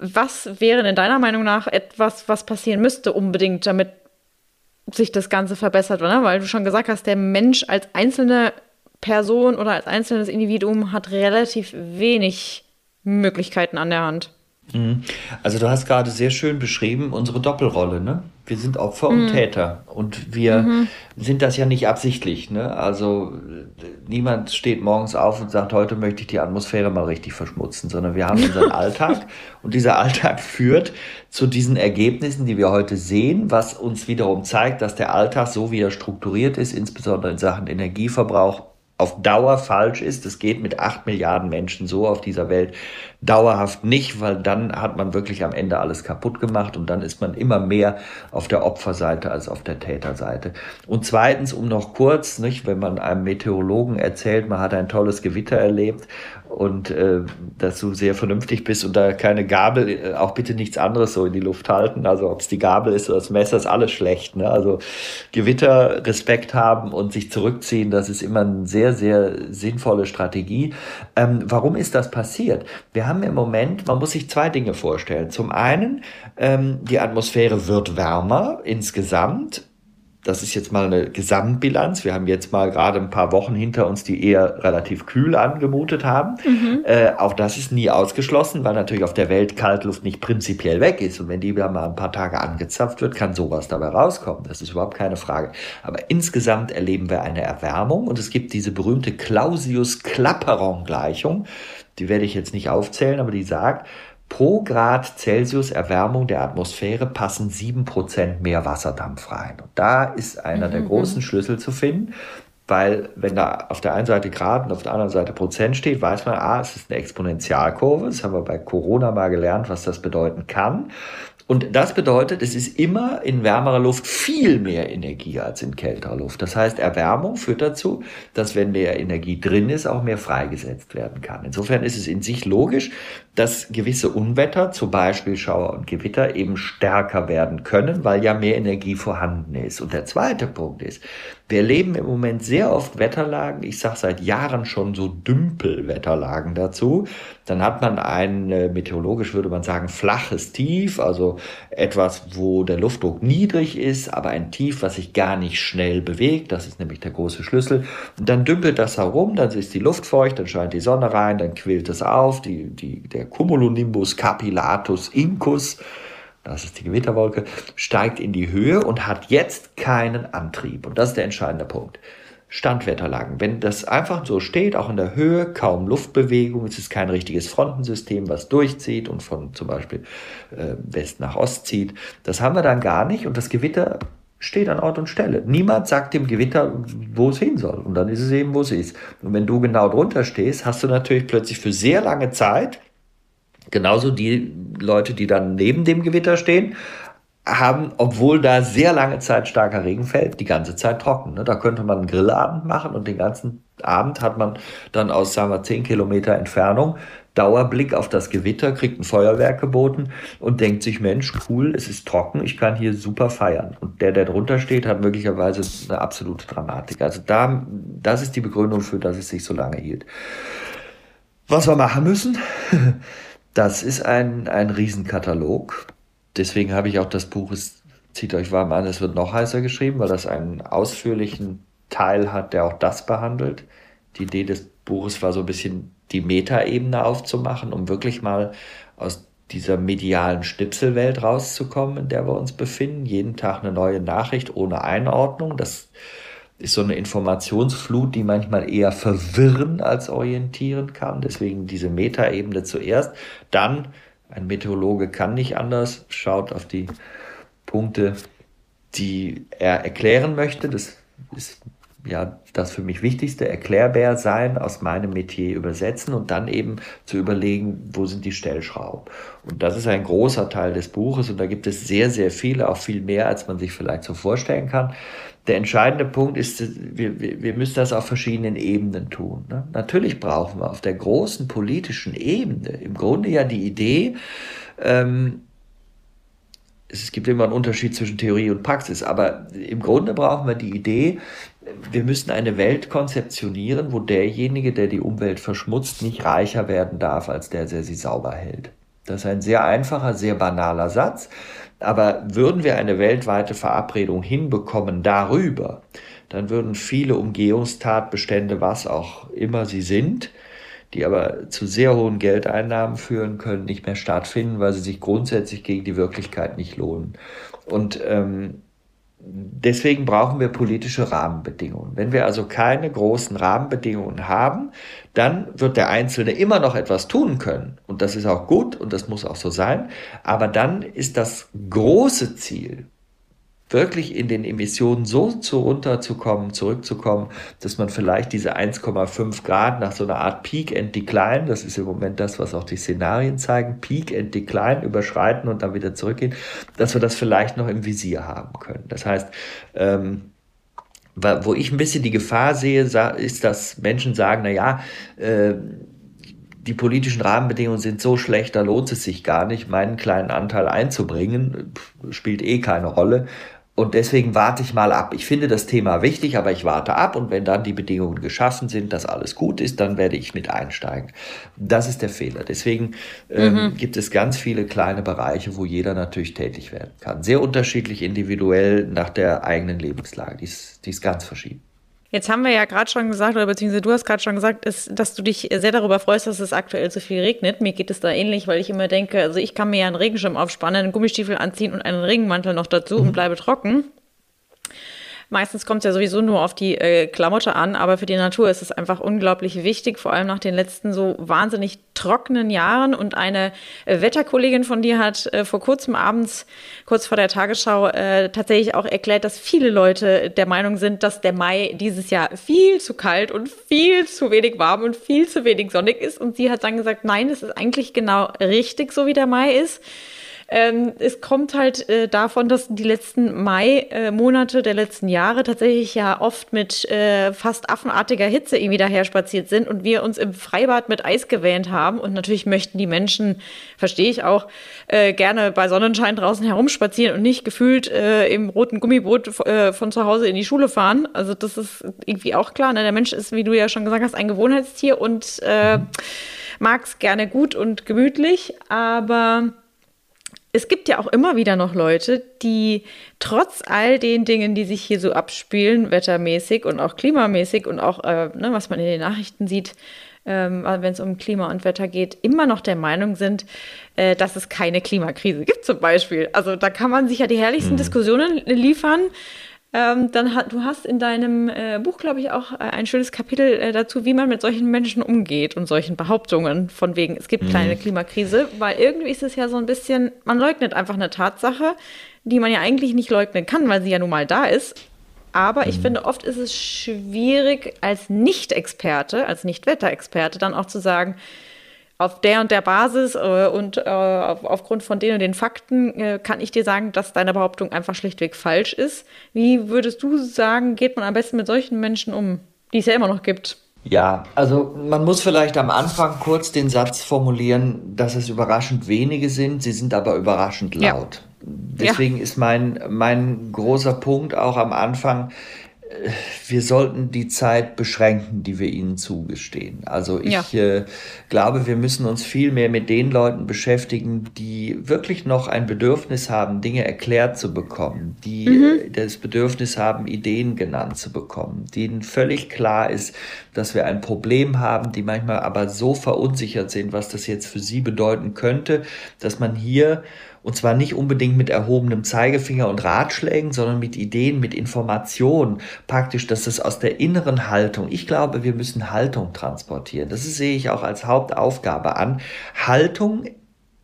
S1: was wäre in deiner Meinung nach etwas, was passieren müsste unbedingt, damit sich das Ganze verbessert? Oder? Weil du schon gesagt hast, der Mensch als einzelne Person oder als einzelnes Individuum hat relativ wenig Möglichkeiten an der Hand.
S3: Mhm. Also du hast gerade sehr schön beschrieben unsere Doppelrolle. Ne? Wir sind Opfer und mhm. Täter und wir mhm. sind das ja nicht absichtlich. Ne? Also niemand steht morgens auf und sagt, heute möchte ich die Atmosphäre mal richtig verschmutzen, sondern wir haben unseren Alltag und dieser Alltag führt zu diesen Ergebnissen, die wir heute sehen, was uns wiederum zeigt, dass der Alltag so wie er strukturiert ist, insbesondere in Sachen Energieverbrauch, auf Dauer falsch ist. Es geht mit acht Milliarden Menschen so auf dieser Welt dauerhaft nicht, weil dann hat man wirklich am Ende alles kaputt gemacht und dann ist man immer mehr auf der Opferseite als auf der Täterseite. Und zweitens, um noch kurz, nicht, wenn man einem Meteorologen erzählt, man hat ein tolles Gewitter erlebt und äh, dass du sehr vernünftig bist und da keine Gabel, äh, auch bitte nichts anderes so in die Luft halten. Also ob es die Gabel ist oder das Messer, ist alles schlecht. Ne? Also Gewitter, Respekt haben und sich zurückziehen, das ist immer eine sehr, sehr sinnvolle Strategie. Ähm, warum ist das passiert? Wir haben im Moment, man muss sich zwei Dinge vorstellen. Zum einen, ähm, die Atmosphäre wird wärmer insgesamt das ist jetzt mal eine Gesamtbilanz. Wir haben jetzt mal gerade ein paar Wochen hinter uns, die eher relativ kühl angemutet haben. Mhm. Äh, auch das ist nie ausgeschlossen, weil natürlich auf der Welt Kaltluft nicht prinzipiell weg ist. Und wenn die wieder mal ein paar Tage angezapft wird, kann sowas dabei rauskommen. Das ist überhaupt keine Frage. Aber insgesamt erleben wir eine Erwärmung und es gibt diese berühmte Clausius-Clapeyron-Gleichung. Die werde ich jetzt nicht aufzählen, aber die sagt, Pro Grad Celsius Erwärmung der Atmosphäre passen 7% mehr Wasserdampf rein. Und da ist einer mhm. der großen Schlüssel zu finden, weil wenn da auf der einen Seite Grad und auf der anderen Seite Prozent steht, weiß man, ah, es ist eine Exponentialkurve. Das haben wir bei Corona mal gelernt, was das bedeuten kann. Und das bedeutet, es ist immer in wärmerer Luft viel mehr Energie als in kälterer Luft. Das heißt, Erwärmung führt dazu, dass wenn mehr Energie drin ist, auch mehr freigesetzt werden kann. Insofern ist es in sich logisch, dass gewisse Unwetter, zum Beispiel Schauer und Gewitter, eben stärker werden können, weil ja mehr Energie vorhanden ist. Und der zweite Punkt ist, wir erleben im Moment sehr oft Wetterlagen, ich sage seit Jahren schon so Dümpelwetterlagen dazu. Dann hat man ein, äh, meteorologisch würde man sagen, flaches Tief, also etwas, wo der Luftdruck niedrig ist, aber ein Tief, was sich gar nicht schnell bewegt. Das ist nämlich der große Schlüssel. Und dann dümpelt das herum, dann ist die Luft feucht, dann scheint die Sonne rein, dann quillt es auf, die, die, der Cumulonimbus capillatus incus das ist die Gewitterwolke, steigt in die Höhe und hat jetzt keinen Antrieb. Und das ist der entscheidende Punkt. Standwetterlagen. Wenn das einfach so steht, auch in der Höhe, kaum Luftbewegung, es ist kein richtiges Frontensystem, was durchzieht und von zum Beispiel äh, West nach Ost zieht, das haben wir dann gar nicht und das Gewitter steht an Ort und Stelle. Niemand sagt dem Gewitter, wo es hin soll. Und dann ist es eben, wo es ist. Und wenn du genau drunter stehst, hast du natürlich plötzlich für sehr lange Zeit Genauso die Leute, die dann neben dem Gewitter stehen, haben, obwohl da sehr lange Zeit starker Regen fällt, die ganze Zeit trocken. Ne? Da könnte man einen Grillabend machen und den ganzen Abend hat man dann aus, sagen wir, zehn Kilometer Entfernung Dauerblick auf das Gewitter, kriegt ein Feuerwerk geboten und denkt sich, Mensch, cool, es ist trocken, ich kann hier super feiern. Und der, der drunter steht, hat möglicherweise eine absolute Dramatik. Also da, das ist die Begründung für, dass es sich so lange hielt. Was wir machen müssen, Das ist ein, ein Riesenkatalog. Deswegen habe ich auch das Buch, es zieht euch warm an, es wird noch heißer geschrieben, weil das einen ausführlichen Teil hat, der auch das behandelt. Die Idee des Buches war so ein bisschen die Metaebene aufzumachen, um wirklich mal aus dieser medialen Schnipselwelt rauszukommen, in der wir uns befinden. Jeden Tag eine neue Nachricht ohne Einordnung. Das ist so eine Informationsflut, die manchmal eher verwirren als orientieren kann. Deswegen diese Metaebene zuerst. Dann, ein Meteorologe kann nicht anders, schaut auf die Punkte, die er erklären möchte. Das ist ja das für mich Wichtigste, erklärbar sein, aus meinem Metier übersetzen und dann eben zu überlegen, wo sind die Stellschrauben. Und das ist ein großer Teil des Buches und da gibt es sehr, sehr viele, auch viel mehr, als man sich vielleicht so vorstellen kann. Der entscheidende Punkt ist, wir, wir, müssen das auf verschiedenen Ebenen tun. Ne? Natürlich brauchen wir auf der großen politischen Ebene im Grunde ja die Idee, ähm, es gibt immer einen Unterschied zwischen Theorie und Praxis, aber im Grunde brauchen wir die Idee, wir müssen eine Welt konzeptionieren, wo derjenige, der die Umwelt verschmutzt, nicht reicher werden darf als der, der sie sauber hält. Das ist ein sehr einfacher, sehr banaler Satz, aber würden wir eine weltweite Verabredung hinbekommen darüber, dann würden viele Umgehungstatbestände, was auch immer sie sind, die aber zu sehr hohen Geldeinnahmen führen können, nicht mehr stattfinden, weil sie sich grundsätzlich gegen die Wirklichkeit nicht lohnen. Und ähm, deswegen brauchen wir politische Rahmenbedingungen. Wenn wir also keine großen Rahmenbedingungen haben, dann wird der Einzelne immer noch etwas tun können. Und das ist auch gut und das muss auch so sein. Aber dann ist das große Ziel, wirklich in den Emissionen so zu runterzukommen, zurückzukommen, dass man vielleicht diese 1,5 Grad nach so einer Art Peak and Decline, das ist im Moment das, was auch die Szenarien zeigen, Peak and Decline überschreiten und dann wieder zurückgehen, dass wir das vielleicht noch im Visier haben können. Das heißt, ähm, wo ich ein bisschen die Gefahr sehe, ist, dass Menschen sagen, na ja, äh, die politischen Rahmenbedingungen sind so schlecht, da lohnt es sich gar nicht, meinen kleinen Anteil einzubringen, spielt eh keine Rolle. Und deswegen warte ich mal ab. Ich finde das Thema wichtig, aber ich warte ab. Und wenn dann die Bedingungen geschaffen sind, dass alles gut ist, dann werde ich mit einsteigen. Das ist der Fehler. Deswegen ähm, mhm. gibt es ganz viele kleine Bereiche, wo jeder natürlich tätig werden kann. Sehr unterschiedlich individuell nach der eigenen Lebenslage. Die ist, die ist ganz verschieden.
S1: Jetzt haben wir ja gerade schon gesagt, oder beziehungsweise du hast gerade schon gesagt, ist, dass du dich sehr darüber freust, dass es aktuell so viel regnet. Mir geht es da ähnlich, weil ich immer denke, also ich kann mir ja einen Regenschirm aufspannen, einen Gummistiefel anziehen und einen Regenmantel noch dazu mhm. und bleibe trocken. Meistens kommt es ja sowieso nur auf die äh, Klamotte an, aber für die Natur ist es einfach unglaublich wichtig, vor allem nach den letzten so wahnsinnig trockenen Jahren. Und eine äh, Wetterkollegin von dir hat äh, vor kurzem abends, kurz vor der Tagesschau, äh, tatsächlich auch erklärt, dass viele Leute der Meinung sind, dass der Mai dieses Jahr viel zu kalt und viel zu wenig warm und viel zu wenig sonnig ist. Und sie hat dann gesagt, nein, es ist eigentlich genau richtig, so wie der Mai ist. Ähm, es kommt halt äh, davon, dass die letzten Mai-Monate äh, der letzten Jahre tatsächlich ja oft mit äh, fast affenartiger Hitze irgendwie daher spaziert sind und wir uns im Freibad mit Eis gewähnt haben. Und natürlich möchten die Menschen, verstehe ich auch, äh, gerne bei Sonnenschein draußen herumspazieren und nicht gefühlt äh, im roten Gummiboot äh, von zu Hause in die Schule fahren. Also das ist irgendwie auch klar. Ne? Der Mensch ist, wie du ja schon gesagt hast, ein Gewohnheitstier und mag es gerne gut und gemütlich, aber es gibt ja auch immer wieder noch Leute, die trotz all den Dingen, die sich hier so abspielen, wettermäßig und auch klimamäßig und auch, äh, ne, was man in den Nachrichten sieht, ähm, wenn es um Klima und Wetter geht, immer noch der Meinung sind, äh, dass es keine Klimakrise gibt zum Beispiel. Also da kann man sich ja die herrlichsten mhm. Diskussionen liefern. Ähm, dann hat, du hast in deinem äh, Buch, glaube ich, auch äh, ein schönes Kapitel äh, dazu, wie man mit solchen Menschen umgeht und solchen Behauptungen von wegen, es gibt mhm. keine Klimakrise, weil irgendwie ist es ja so ein bisschen, man leugnet einfach eine Tatsache, die man ja eigentlich nicht leugnen kann, weil sie ja nun mal da ist. Aber ich mhm. finde, oft ist es schwierig, als Nicht-Experte, als Nicht-Wetterexperte dann auch zu sagen, auf der und der Basis äh, und äh, auf, aufgrund von den und den Fakten äh, kann ich dir sagen, dass deine Behauptung einfach schlichtweg falsch ist. Wie würdest du sagen, geht man am besten mit solchen Menschen um, die es ja immer noch gibt?
S3: Ja, also man muss vielleicht am Anfang kurz den Satz formulieren, dass es überraschend wenige sind, sie sind aber überraschend laut. Ja. Deswegen ja. ist mein, mein großer Punkt auch am Anfang, wir sollten die Zeit beschränken, die wir ihnen zugestehen. Also ich ja. äh, glaube, wir müssen uns viel mehr mit den Leuten beschäftigen, die wirklich noch ein Bedürfnis haben, Dinge erklärt zu bekommen, die mhm. Äh, das Bedürfnis haben, Ideen genannt zu bekommen, denen völlig klar ist, dass wir ein Problem haben, die manchmal aber so verunsichert sind, was das jetzt für sie bedeuten könnte, dass man hier und zwar nicht unbedingt mit erhobenem Zeigefinger und Ratschlägen, sondern mit Ideen, mit Informationen. Praktisch, dass es aus der inneren Haltung, ich glaube, wir müssen Haltung transportieren. Das sehe ich auch als Hauptaufgabe an. Haltung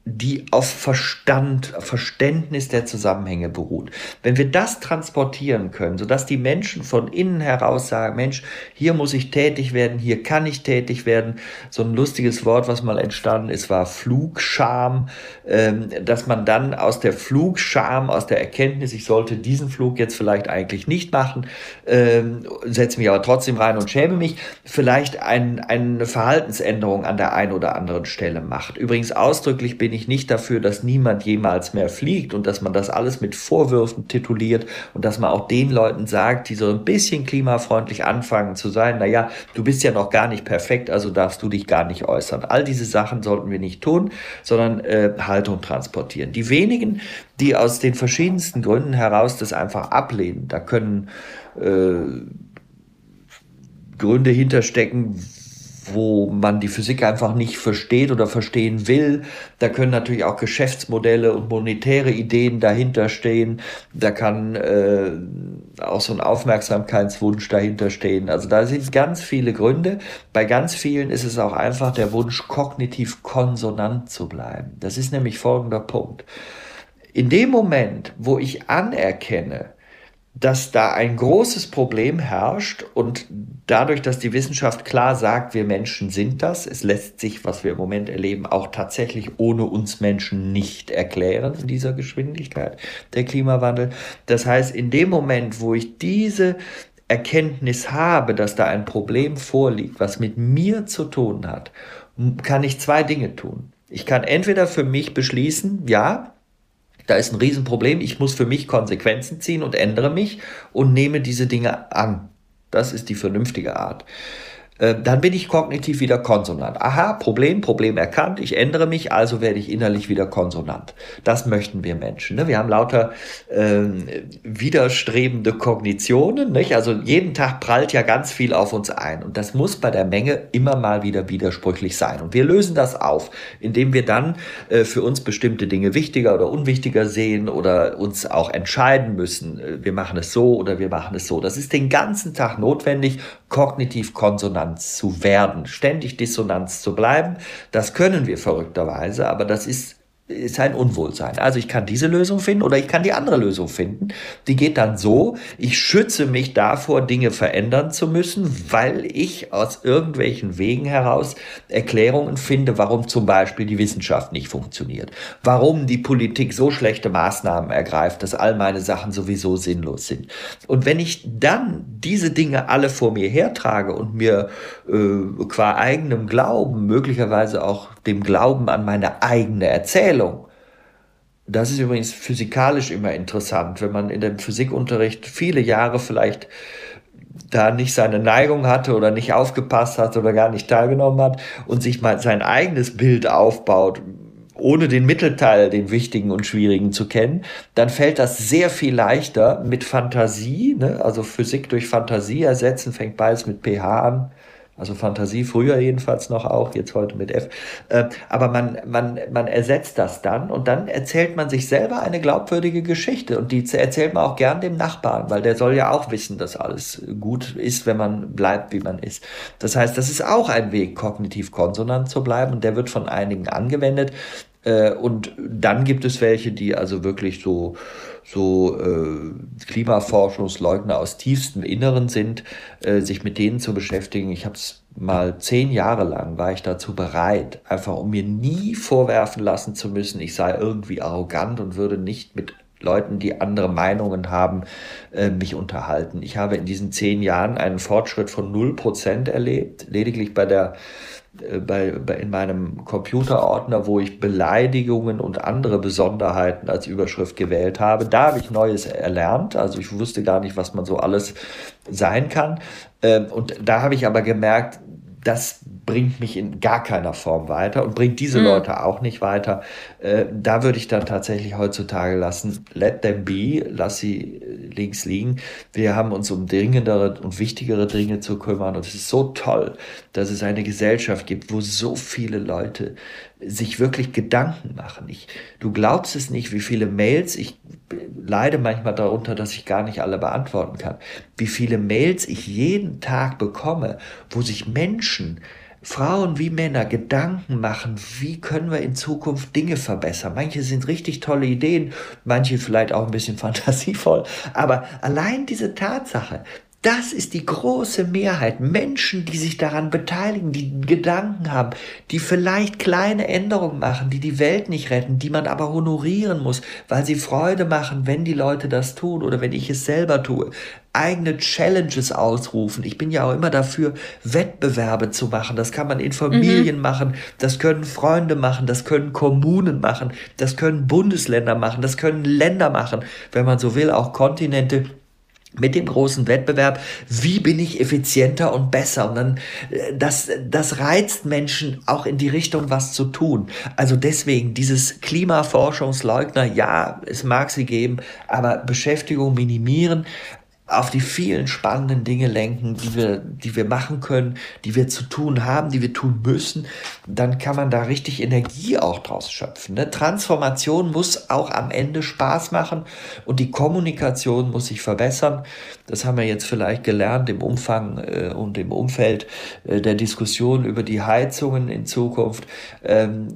S3: die auf Verstand, Verständnis der Zusammenhänge beruht. Wenn wir das transportieren können, sodass die Menschen von innen heraus sagen, Mensch, hier muss ich tätig werden, hier kann ich tätig werden. So ein lustiges Wort, was mal entstanden ist, war Flugscham, ähm, dass man dann aus der Flugscham, aus der Erkenntnis, ich sollte diesen Flug jetzt vielleicht eigentlich nicht machen, ähm, setze mich aber trotzdem rein und schäme mich, vielleicht ein, eine Verhaltensänderung an der einen oder anderen Stelle macht. Übrigens ausdrücklich bin ich ich nicht dafür, dass niemand jemals mehr fliegt und dass man das alles mit Vorwürfen tituliert und dass man auch den Leuten sagt, die so ein bisschen klimafreundlich anfangen zu sein, naja, du bist ja noch gar nicht perfekt, also darfst du dich gar nicht äußern. All diese Sachen sollten wir nicht tun, sondern äh, Haltung transportieren. Die wenigen, die aus den verschiedensten Gründen heraus das einfach ablehnen, da können äh, Gründe hinterstecken, wo man die Physik einfach nicht versteht oder verstehen will. Da können natürlich auch Geschäftsmodelle und monetäre Ideen dahinter stehen. Da kann äh, auch so ein Aufmerksamkeitswunsch dahinter stehen. Also da sind ganz viele Gründe. Bei ganz vielen ist es auch einfach der Wunsch, kognitiv konsonant zu bleiben. Das ist nämlich folgender Punkt. In dem Moment, wo ich anerkenne, dass da ein großes Problem herrscht und dadurch, dass die Wissenschaft klar sagt, wir Menschen sind das, es lässt sich, was wir im Moment erleben, auch tatsächlich ohne uns Menschen nicht erklären in dieser Geschwindigkeit, der Klimawandel. Das heißt, in dem Moment, wo ich diese Erkenntnis habe, dass da ein Problem vorliegt, was mit mir zu tun hat, kann ich zwei Dinge tun. Ich kann entweder für mich beschließen, ja, da ist ein Riesenproblem, ich muss für mich Konsequenzen ziehen und ändere mich und nehme diese Dinge an. Das ist die vernünftige Art. Äh, dann bin ich kognitiv wieder konsonant. Aha, Problem, Problem erkannt, ich ändere mich, also werde ich innerlich wieder konsonant. Das möchten wir Menschen. Ne? Wir haben lauter äh, widerstrebende Kognitionen. Nicht? Also jeden Tag prallt ja ganz viel auf uns ein. Und das muss bei der Menge immer mal wieder widersprüchlich sein. Und wir lösen das auf, indem wir dann äh, für uns bestimmte Dinge wichtiger oder unwichtiger sehen oder uns auch entscheiden müssen. Äh, wir machen es so oder wir machen es so. Das ist den ganzen Tag notwendig, kognitiv konsonant Dissonanz zu werden, ständig Dissonanz zu bleiben. Das können wir verrückterweise, aber das ist ist ein Unwohlsein. Also ich kann diese Lösung finden oder ich kann die andere Lösung finden. Die geht dann so, ich schütze mich davor, Dinge verändern zu müssen, weil ich aus irgendwelchen Wegen heraus Erklärungen finde, warum zum Beispiel die Wissenschaft nicht funktioniert, warum die Politik so schlechte Maßnahmen ergreift, dass all meine Sachen sowieso sinnlos sind. Und wenn ich dann diese Dinge alle vor mir hertrage und mir äh, qua eigenem Glauben, möglicherweise auch dem Glauben an meine eigene Erzählung. Das ist übrigens physikalisch immer interessant, wenn man in dem Physikunterricht viele Jahre vielleicht da nicht seine Neigung hatte oder nicht aufgepasst hat oder gar nicht teilgenommen hat und sich mal sein eigenes Bild aufbaut, ohne den Mittelteil, den wichtigen und schwierigen zu kennen, dann fällt das sehr viel leichter mit Fantasie, ne? also Physik durch Fantasie ersetzen, fängt beides mit pH an, also Fantasie früher jedenfalls noch auch, jetzt heute mit F. Äh, aber man, man, man ersetzt das dann und dann erzählt man sich selber eine glaubwürdige Geschichte und die erzählt man auch gern dem Nachbarn, weil der soll ja auch wissen, dass alles gut ist, wenn man bleibt, wie man ist. Das heißt, das ist auch ein Weg, kognitiv konsonant zu bleiben und der wird von einigen angewendet. Äh, und dann gibt es welche, die also wirklich so so äh, Klimaforschungsleugner aus tiefstem Inneren sind, äh, sich mit denen zu beschäftigen. Ich habe es mal zehn Jahre lang war ich dazu bereit, einfach um mir nie vorwerfen lassen zu müssen, ich sei irgendwie arrogant und würde nicht mit Leuten, die andere Meinungen haben, äh, mich unterhalten. Ich habe in diesen zehn Jahren einen Fortschritt von null Prozent erlebt, lediglich bei der äh, bei, bei, in meinem Computerordner, wo ich Beleidigungen und andere Besonderheiten als Überschrift gewählt habe. Da habe ich Neues erlernt. Also ich wusste gar nicht, was man so alles sein kann. Ähm, und da habe ich aber gemerkt, das bringt mich in gar keiner Form weiter und bringt diese mhm. Leute auch nicht weiter. Äh, da würde ich dann tatsächlich heutzutage lassen, let them be, lass sie äh, links liegen. Wir haben uns um dringendere und wichtigere Dinge zu kümmern und es ist so toll, dass es eine Gesellschaft gibt, wo so viele Leute sich wirklich Gedanken machen. Ich, du glaubst es nicht, wie viele Mails, ich leide manchmal darunter, dass ich gar nicht alle beantworten kann, wie viele Mails ich jeden Tag bekomme, wo sich Menschen Frauen wie Männer Gedanken machen, wie können wir in Zukunft Dinge verbessern. Manche sind richtig tolle Ideen, manche vielleicht auch ein bisschen fantasievoll, aber allein diese Tatsache, das ist die große Mehrheit. Menschen, die sich daran beteiligen, die Gedanken haben, die vielleicht kleine Änderungen machen, die die Welt nicht retten, die man aber honorieren muss, weil sie Freude machen, wenn die Leute das tun oder wenn ich es selber tue. Eigene Challenges ausrufen. Ich bin ja auch immer dafür, Wettbewerbe zu machen. Das kann man in Familien mhm. machen, das können Freunde machen, das können Kommunen machen, das können Bundesländer machen, das können Länder machen, wenn man so will, auch Kontinente mit dem großen Wettbewerb, wie bin ich effizienter und besser? Und dann, äh, das, das reizt Menschen auch in die Richtung, was zu tun. Also deswegen dieses Klimaforschungsleugner, ja, es mag sie geben, aber Beschäftigung minimieren, auf die vielen spannenden Dinge lenken, die wir, die wir machen können, die wir zu tun haben, die wir tun müssen, dann kann man da richtig Energie auch draus schöpfen. Ne? Transformation muss auch am Ende Spaß machen und die Kommunikation muss sich verbessern. Das haben wir jetzt vielleicht gelernt im Umfang äh, und im Umfeld äh, der Diskussion über die Heizungen in Zukunft. Ähm,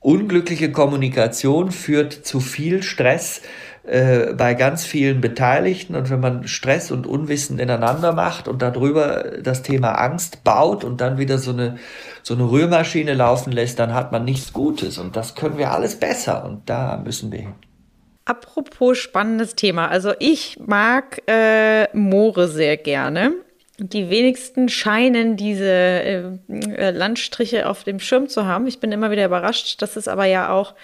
S3: unglückliche Kommunikation führt zu viel Stress äh, bei ganz vielen Beteiligten. Und wenn man Stress und Unwissen ineinander macht und darüber das Thema Angst baut und dann wieder so eine, so eine Rührmaschine laufen lässt, dann hat man nichts Gutes. Und das können wir alles besser. Und da müssen wir hin.
S1: Apropos spannendes Thema. Also ich mag äh, Moore sehr gerne. Die wenigsten scheinen diese äh, Landstriche auf dem Schirm zu haben. Ich bin immer wieder überrascht, dass es aber ja auch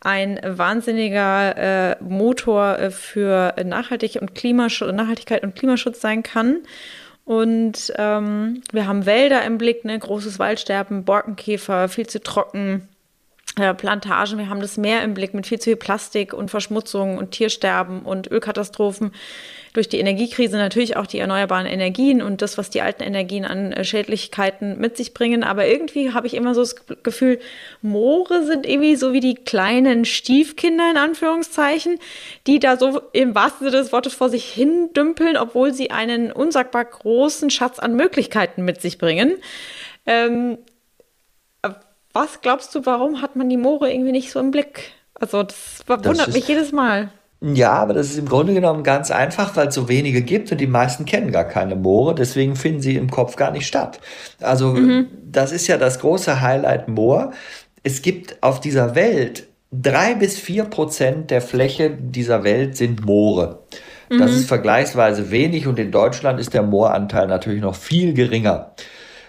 S1: ein wahnsinniger äh, Motor äh, für Nachhaltig und Klimaschutz, Nachhaltigkeit und Klimaschutz sein kann. Und ähm, wir haben Wälder im Blick, ne? großes Waldsterben, Borkenkäfer, viel zu trocken, äh, Plantagen, wir haben das Meer im Blick mit viel zu viel Plastik und Verschmutzung und Tiersterben und Ölkatastrophen. Durch die Energiekrise natürlich auch die erneuerbaren Energien und das, was die alten Energien an äh, Schädlichkeiten mit sich bringen. Aber irgendwie habe ich immer so das Gefühl, Moore sind irgendwie so wie die kleinen Stiefkinder in Anführungszeichen, die da so im wahrsten Sinne des Wortes vor sich hin dümpeln, obwohl sie einen unsagbar großen Schatz an Möglichkeiten mit sich bringen. Ähm, was glaubst du, warum hat man die Moore irgendwie nicht so im Blick? Also das wundert mich jedes Mal.
S3: Ja, aber das ist im Grunde genommen ganz einfach, weil es so wenige gibt und die meisten kennen gar keine Moore, deswegen finden sie im Kopf gar nicht statt. Also mhm. das ist ja das große Highlight Moor. Es gibt auf dieser Welt drei bis vier Prozent der Fläche dieser Welt sind Moore. Das mhm. ist vergleichsweise wenig und in Deutschland ist der Mooranteil natürlich noch viel geringer.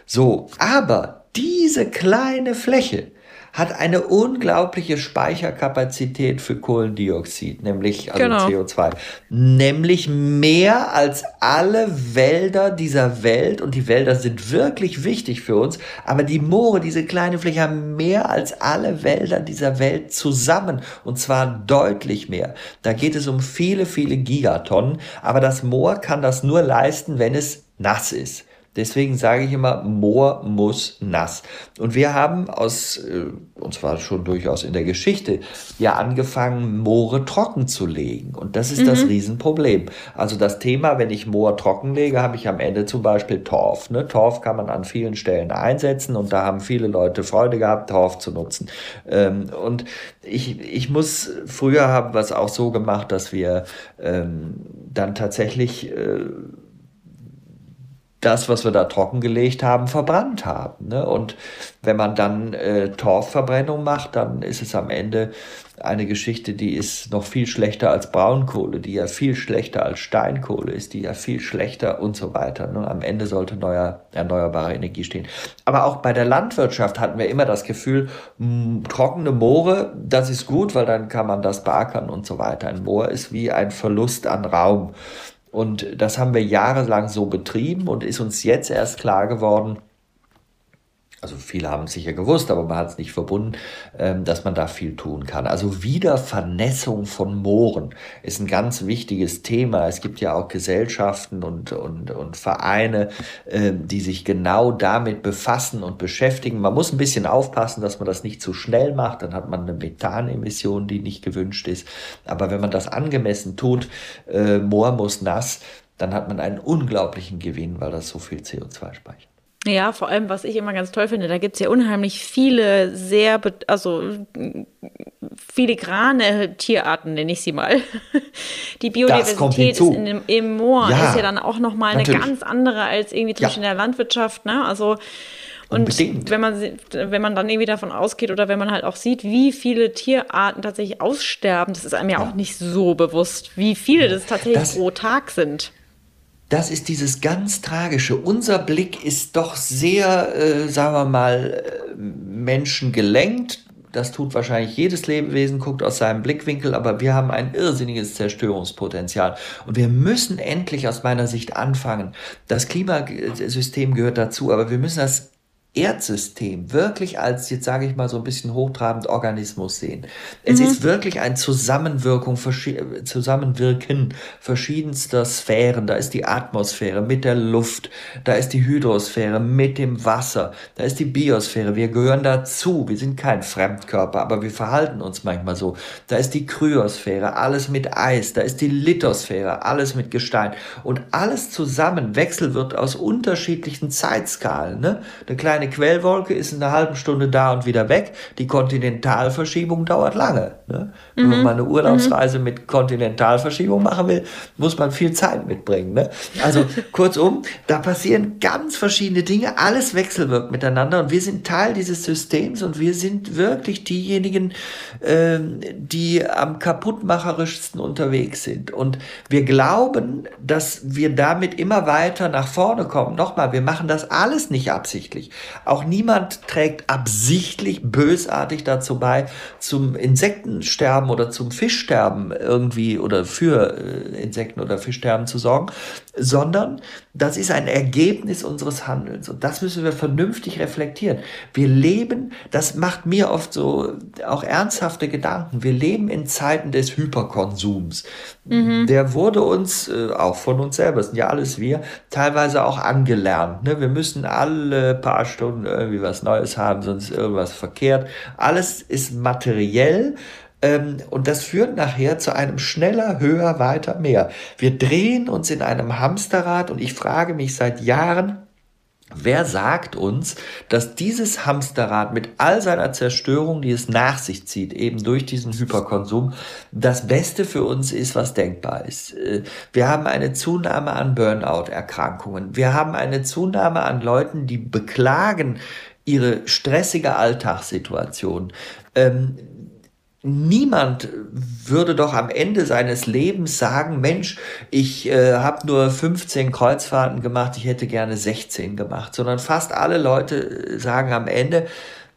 S3: So, aber diese kleine Fläche hat eine unglaubliche Speicherkapazität für Kohlendioxid, nämlich also genau. CO2, nämlich mehr als alle Wälder dieser Welt und die Wälder sind wirklich wichtig für uns, aber die Moore, diese kleine Fläche haben mehr als alle Wälder dieser Welt zusammen und zwar deutlich mehr. Da geht es um viele, viele Gigatonnen, aber das Moor kann das nur leisten, wenn es nass ist. Deswegen sage ich immer, Moor muss nass. Und wir haben aus, äh, und zwar schon durchaus in der Geschichte, ja angefangen, Moore trocken zu legen. Und das ist mhm. das Riesenproblem. Also das Thema, wenn ich Moor trocken lege, habe ich am Ende zum Beispiel Torf. Ne? Torf kann man an vielen Stellen einsetzen und da haben viele Leute Freude gehabt, Torf zu nutzen. Ähm, und ich, ich muss, früher haben wir es auch so gemacht, dass wir ähm, dann tatsächlich äh, das, was wir da trockengelegt haben, verbrannt haben. Ne? Und wenn man dann äh, Torfverbrennung macht, dann ist es am Ende eine Geschichte, die ist noch viel schlechter als Braunkohle, die ja viel schlechter als Steinkohle ist, die ja viel schlechter und so weiter. Ne? Am Ende sollte neuer, erneuerbare Energie stehen. Aber auch bei der Landwirtschaft hatten wir immer das Gefühl, mh, trockene Moore, das ist gut, weil dann kann man das beackern und so weiter. Ein Moor ist wie ein Verlust an Raum. Und das haben wir jahrelang so betrieben und ist uns jetzt erst klar geworden, also viele haben es sicher gewusst, aber man hat es nicht verbunden, ähm, dass man da viel tun kann. Also Wiedervernässung von Mooren ist ein ganz wichtiges Thema. Es gibt ja auch Gesellschaften und, und, und Vereine, ähm, die sich genau damit befassen und beschäftigen. Man muss ein bisschen aufpassen, dass man das nicht zu schnell macht. Dann hat man eine Methanemission, die nicht gewünscht ist. Aber wenn man das angemessen tut, äh, Moor muss nass, dann hat man einen unglaublichen Gewinn, weil das so viel CO2 speichert.
S1: Ja, vor allem, was ich immer ganz toll finde, da gibt es ja unheimlich viele sehr, also filigrane Tierarten, nenne ich sie mal. Die Biodiversität ist in dem, im Moor ja, ist ja dann auch nochmal eine ganz andere als irgendwie zwischen ja. der Landwirtschaft. Ne? Also und Unbedingt. wenn man, wenn man dann irgendwie davon ausgeht oder wenn man halt auch sieht, wie viele Tierarten tatsächlich aussterben, das ist einem ja, ja. auch nicht so bewusst, wie viele das tatsächlich das, pro Tag sind
S3: das ist dieses ganz Tragische. Unser Blick ist doch sehr, äh, sagen wir mal, äh, menschengelenkt. Das tut wahrscheinlich jedes Lebewesen, guckt aus seinem Blickwinkel, aber wir haben ein irrsinniges Zerstörungspotenzial. Und wir müssen endlich aus meiner Sicht anfangen. Das Klimasystem gehört dazu, aber wir müssen das Erdsystem wirklich als, jetzt sage ich mal so ein bisschen hochtrabend, Organismus sehen. Es mhm. ist wirklich ein Zusammenwirkung, Zusammenwirken verschiedenster Sphären. Da ist die Atmosphäre mit der Luft, da ist die Hydrosphäre mit dem Wasser, da ist die Biosphäre. Wir gehören dazu. Wir sind kein Fremdkörper, aber wir verhalten uns manchmal so. Da ist die Kryosphäre, alles mit Eis. Da ist die Lithosphäre, alles mit Gestein. Und alles zusammen wechselt wird aus unterschiedlichen Zeitskalen. Ne? Eine kleine eine Quellwolke ist in einer halben Stunde da und wieder weg. Die Kontinentalverschiebung dauert lange. Ne? Mhm. Wenn man mal eine Urlaubsreise mhm. mit Kontinentalverschiebung machen will, muss man viel Zeit mitbringen. Ne? Also kurzum, da passieren ganz verschiedene Dinge. Alles wechselwirkt miteinander und wir sind Teil dieses Systems und wir sind wirklich diejenigen, ähm, die am kaputtmacherischsten unterwegs sind. Und wir glauben, dass wir damit immer weiter nach vorne kommen. Nochmal, wir machen das alles nicht absichtlich. Auch niemand trägt absichtlich bösartig dazu bei, zum Insektensterben oder zum Fischsterben irgendwie oder für äh, Insekten oder Fischsterben zu sorgen, sondern das ist ein Ergebnis unseres Handelns und das müssen wir vernünftig reflektieren. Wir leben, das macht mir oft so auch ernsthafte Gedanken. Wir leben in Zeiten des Hyperkonsums. Mhm. Der wurde uns, äh, auch von uns selber, sind ja alles wir, teilweise auch angelernt. Ne? Wir müssen alle paar Stunden irgendwie was Neues haben, sonst irgendwas verkehrt. Alles ist materiell ähm, und das führt nachher zu einem schneller, höher, weiter, mehr. Wir drehen uns in einem Hamsterrad und ich frage mich seit Jahren, Wer sagt uns, dass dieses Hamsterrad mit all seiner Zerstörung, die es nach sich zieht, eben durch diesen Hyperkonsum, das Beste für uns ist, was denkbar ist? Äh, wir haben eine Zunahme an Burnout-Erkrankungen. Wir haben eine Zunahme an Leuten, die beklagen ihre stressige Alltagssituation. Ähm, Niemand würde doch am Ende seines Lebens sagen, Mensch, ich äh, habe nur 15 Kreuzfahrten gemacht, ich hätte gerne 16 gemacht, sondern fast alle Leute sagen am Ende,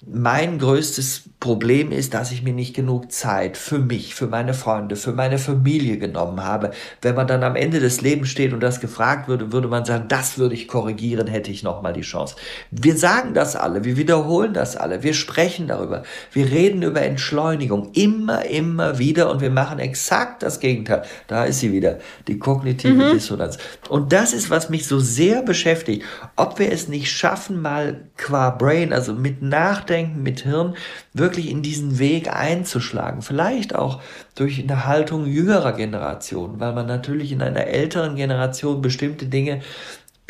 S3: mein größtes Problem ist, dass ich mir nicht genug Zeit für mich, für meine Freunde, für meine Familie genommen habe. Wenn man dann am Ende des Lebens steht und das gefragt würde, würde man sagen, das würde ich korrigieren, hätte ich nochmal die Chance. Wir sagen das alle, wir wiederholen das alle, wir sprechen darüber, wir reden über Entschleunigung immer, immer wieder und wir machen exakt das Gegenteil. Da ist sie wieder, die kognitive mhm. Dissonanz. Und das ist, was mich so sehr beschäftigt, ob wir es nicht schaffen, mal qua Brain, also mit Nachdenken, mit Hirn, wirklich in diesen Weg einzuschlagen. Vielleicht auch durch eine Haltung jüngerer Generation, weil man natürlich in einer älteren Generation bestimmte Dinge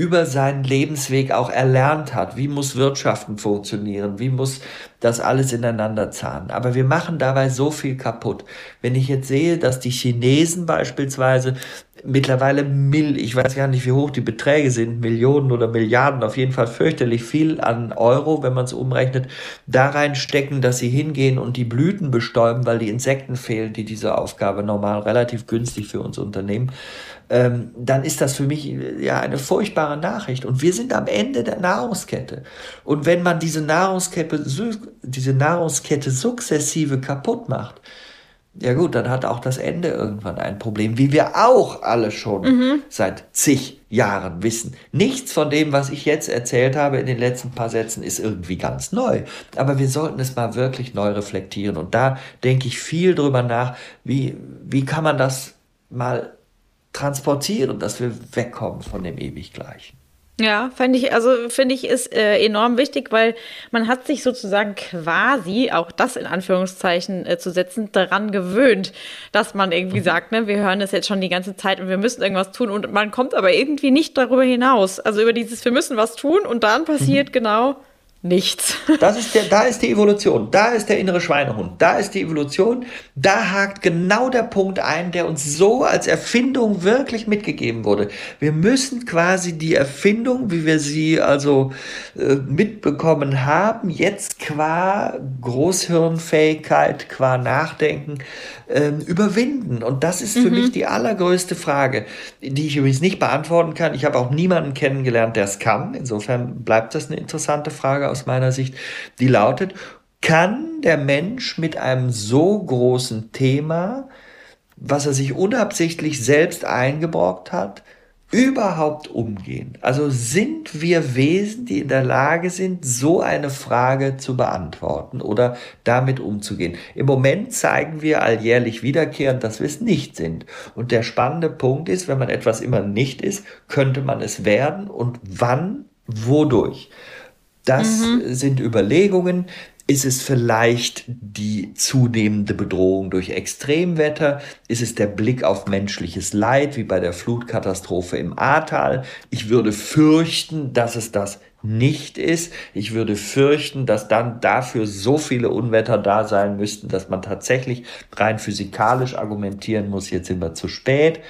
S3: über seinen Lebensweg auch erlernt hat. Wie muss Wirtschaften funktionieren? Wie muss das alles ineinander zahlen? Aber wir machen dabei so viel kaputt. Wenn ich jetzt sehe, dass die Chinesen beispielsweise mittlerweile Mill, ich weiß gar nicht, wie hoch die Beträge sind, Millionen oder Milliarden, auf jeden Fall fürchterlich viel an Euro, wenn man es umrechnet, da reinstecken, dass sie hingehen und die Blüten bestäuben, weil die Insekten fehlen, die diese Aufgabe normal relativ günstig für uns unternehmen ähm, dann ist das für mich ja eine furchtbare Nachricht. Und wir sind am Ende der Nahrungskette. Und wenn man diese Nahrungskette, diese Nahrungskette sukzessive kaputt macht, ja gut, dann hat auch das Ende irgendwann ein Problem, wie wir auch alle schon mhm. seit zig Jahren wissen. Nichts von dem, was ich jetzt erzählt habe in den letzten paar Sätzen, ist irgendwie ganz neu. Aber wir sollten es mal wirklich neu reflektieren. Und da denke ich viel drüber nach, wie, wie kann man das mal transportieren, dass wir wegkommen von dem Ewiggleichen.
S1: Ja, finde ich, also finde ich, ist äh, enorm wichtig, weil man hat sich sozusagen quasi, auch das in Anführungszeichen äh, zu setzen, daran gewöhnt, dass man irgendwie mhm. sagt, ne, wir hören das jetzt schon die ganze Zeit und wir müssen irgendwas tun und man kommt aber irgendwie nicht darüber hinaus. Also über dieses, wir müssen was tun und dann passiert mhm. genau nichts.
S3: Das ist der, da ist die Evolution, da ist der innere Schweinehund, da ist die Evolution, da hakt genau der Punkt ein, der uns so als Erfindung wirklich mitgegeben wurde. Wir müssen quasi die Erfindung, wie wir sie also äh, mitbekommen haben, jetzt qua Großhirnfähigkeit, qua Nachdenken äh, überwinden. Und das ist für mhm. mich die allergrößte Frage, die ich übrigens nicht beantworten kann. Ich habe auch niemanden kennengelernt, der es kann. Insofern bleibt das eine interessante Frage aus meiner Sicht, die lautet, kann der Mensch mit einem so großen Thema, was er sich unabsichtlich selbst eingebrockt hat, überhaupt umgehen? Also sind wir Wesen, die in der Lage sind, so eine Frage zu beantworten oder damit umzugehen? Im Moment zeigen wir alljährlich wiederkehrend, dass wir es nicht sind. Und der spannende Punkt ist, wenn man etwas immer nicht ist, könnte man es werden und wann, wodurch? Das mhm. sind Überlegungen. Ist es vielleicht die zunehmende Bedrohung durch Extremwetter? Ist es der Blick auf menschliches Leid, wie bei der Flutkatastrophe im Ahrtal? Ich würde fürchten, dass es das nicht ist. Ich würde fürchten, dass dann dafür so viele Unwetter da sein müssten, dass man tatsächlich rein physikalisch argumentieren muss, jetzt sind wir zu spät.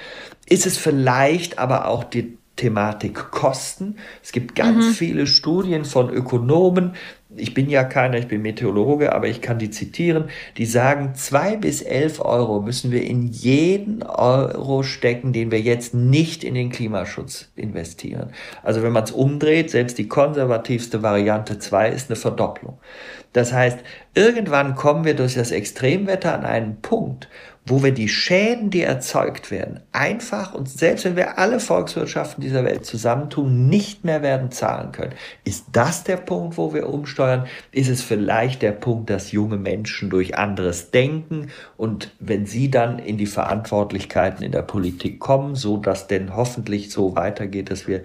S3: Ist es vielleicht aber auch die Thematik Kosten. Es gibt ganz mhm. viele Studien von Ökonomen. Ich bin ja keiner, ich bin Meteorologe, aber ich kann die zitieren. Die sagen, zwei bis elf Euro müssen wir in jeden Euro stecken, den wir jetzt nicht in den Klimaschutz investieren. Also wenn man es umdreht, selbst die konservativste Variante 2 ist eine Verdopplung. Das heißt, irgendwann kommen wir durch das Extremwetter an einen Punkt, wo wir die Schäden, die erzeugt werden, einfach und selbst wenn wir alle Volkswirtschaften dieser Welt zusammentun, nicht mehr werden zahlen können. Ist das der Punkt, wo wir umsteuern? Ist es vielleicht der Punkt, dass junge Menschen durch anderes denken und wenn sie dann in die Verantwortlichkeiten in der Politik kommen, so dass denn hoffentlich so weitergeht, dass wir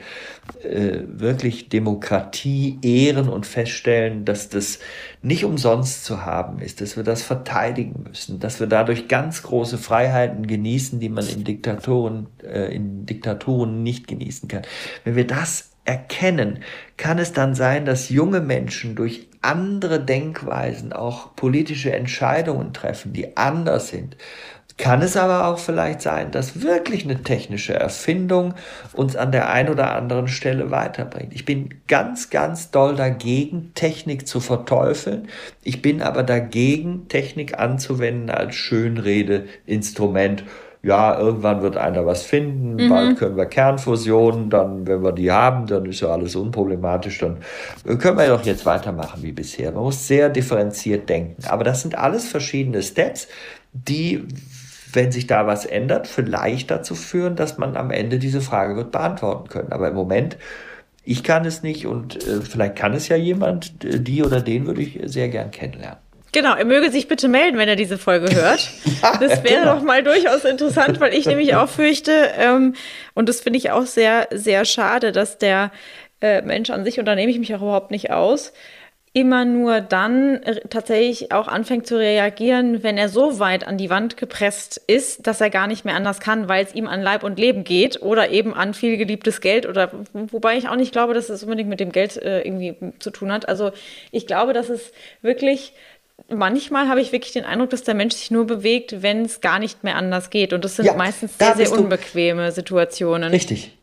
S3: äh, wirklich Demokratie ehren und feststellen, dass das nicht umsonst zu haben ist, dass wir das verteidigen müssen, dass wir dadurch ganz große Freiheiten genießen, die man in Diktatoren, äh, in Diktaturen nicht genießen kann. Wenn wir das erkennen, kann es dann sein, dass junge Menschen durch andere Denkweisen auch politische Entscheidungen treffen, die anders sind. Kann es aber auch vielleicht sein, dass wirklich eine technische Erfindung uns an der einen oder anderen Stelle weiterbringt. Ich bin ganz, ganz doll dagegen, Technik zu verteufeln. Ich bin aber dagegen, Technik anzuwenden als Schönredeinstrument ja, irgendwann wird einer was finden, mhm. bald können wir Kernfusionen, dann, wenn wir die haben, dann ist ja alles unproblematisch, dann können wir doch jetzt weitermachen wie bisher. Man muss sehr differenziert denken. Aber das sind alles verschiedene Steps, die, wenn sich da was ändert, vielleicht dazu führen, dass man am Ende diese Frage wird beantworten können. Aber im Moment, ich kann es nicht und äh, vielleicht kann es ja jemand, die oder den würde ich sehr gern kennenlernen.
S1: Genau, er möge sich bitte melden, wenn er diese Folge hört. das wäre genau. doch mal durchaus interessant, weil ich nämlich auch fürchte, ähm, und das finde ich auch sehr, sehr schade, dass der äh, Mensch an sich, und da nehme ich mich auch überhaupt nicht aus, immer nur dann tatsächlich auch anfängt zu reagieren, wenn er so weit an die Wand gepresst ist, dass er gar nicht mehr anders kann, weil es ihm an Leib und Leben geht oder eben an viel geliebtes Geld oder wobei ich auch nicht glaube, dass es unbedingt mit dem Geld äh, irgendwie zu tun hat. Also ich glaube, dass es wirklich manchmal habe ich wirklich den Eindruck, dass der Mensch sich nur bewegt, wenn es gar nicht mehr anders geht. Und das sind ja, meistens sehr, sehr unbequeme Situationen.
S3: Richtig.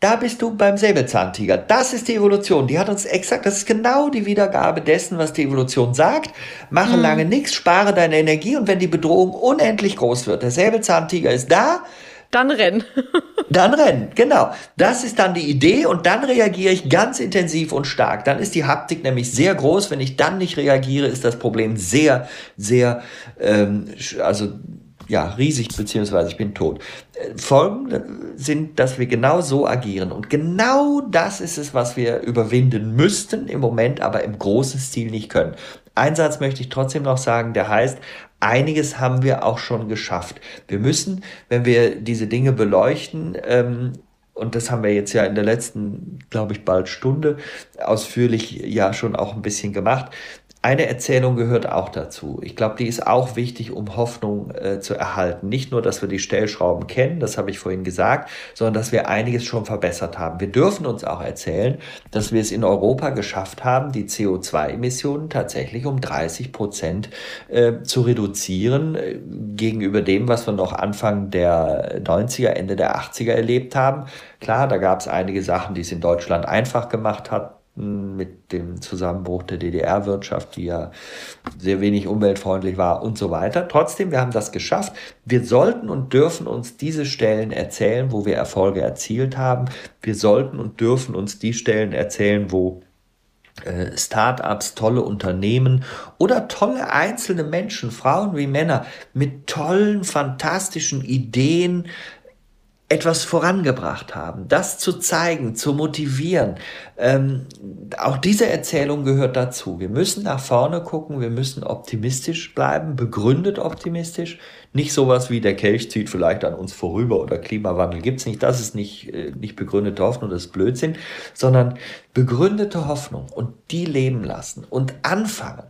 S3: Da bist du beim Säbelzahntiger. Das ist die Evolution. Die hat uns exakt, das ist genau die Wiedergabe dessen, was die Evolution sagt. Mache mhm. lange nichts, spare deine Energie und wenn die Bedrohung unendlich groß wird, der Säbelzahntiger ist da,
S1: dann rennen.
S3: dann rennen, genau. Das ist dann die Idee und dann reagiere ich ganz intensiv und stark. Dann ist die Haptik nämlich sehr groß. Wenn ich dann nicht reagiere, ist das Problem sehr, sehr, ähm, also ja, riesig, beziehungsweise ich bin tot. Folgen sind, dass wir genau so agieren. Und genau das ist es, was wir überwinden müssten, im Moment aber im großen Stil nicht können. Ein Satz möchte ich trotzdem noch sagen, der heißt, einiges haben wir auch schon geschafft. Wir müssen, wenn wir diese Dinge beleuchten, ähm, und das haben wir jetzt ja in der letzten, glaube ich, bald Stunde ausführlich ja schon auch ein bisschen gemacht, eine Erzählung gehört auch dazu. Ich glaube, die ist auch wichtig, um Hoffnung äh, zu erhalten. Nicht nur, dass wir die Stellschrauben kennen, das habe ich vorhin gesagt, sondern dass wir einiges schon verbessert haben. Wir dürfen uns auch erzählen, dass wir es in Europa geschafft haben, die CO2-Emissionen tatsächlich um 30 Prozent äh, zu reduzieren äh, gegenüber dem, was wir noch Anfang der 90er, Ende der 80er erlebt haben. Klar, da gab es einige Sachen, die es in Deutschland einfach gemacht hat mit dem Zusammenbruch der DDR-Wirtschaft, die ja sehr wenig umweltfreundlich war und so weiter. Trotzdem, wir haben das geschafft. Wir sollten und dürfen uns diese Stellen erzählen, wo wir Erfolge erzielt haben. Wir sollten und dürfen uns die Stellen erzählen, wo äh, Startups, tolle Unternehmen oder tolle einzelne Menschen, Frauen wie Männer, mit tollen, fantastischen Ideen, etwas vorangebracht haben, das zu zeigen, zu motivieren. Ähm, auch diese Erzählung gehört dazu. Wir müssen nach vorne gucken, wir müssen optimistisch bleiben, begründet optimistisch. Nicht sowas wie der Kelch zieht vielleicht an uns vorüber oder Klimawandel gibt's nicht. Das ist nicht, äh, nicht begründete Hoffnung, das ist Blödsinn, sondern begründete Hoffnung und die leben lassen und anfangen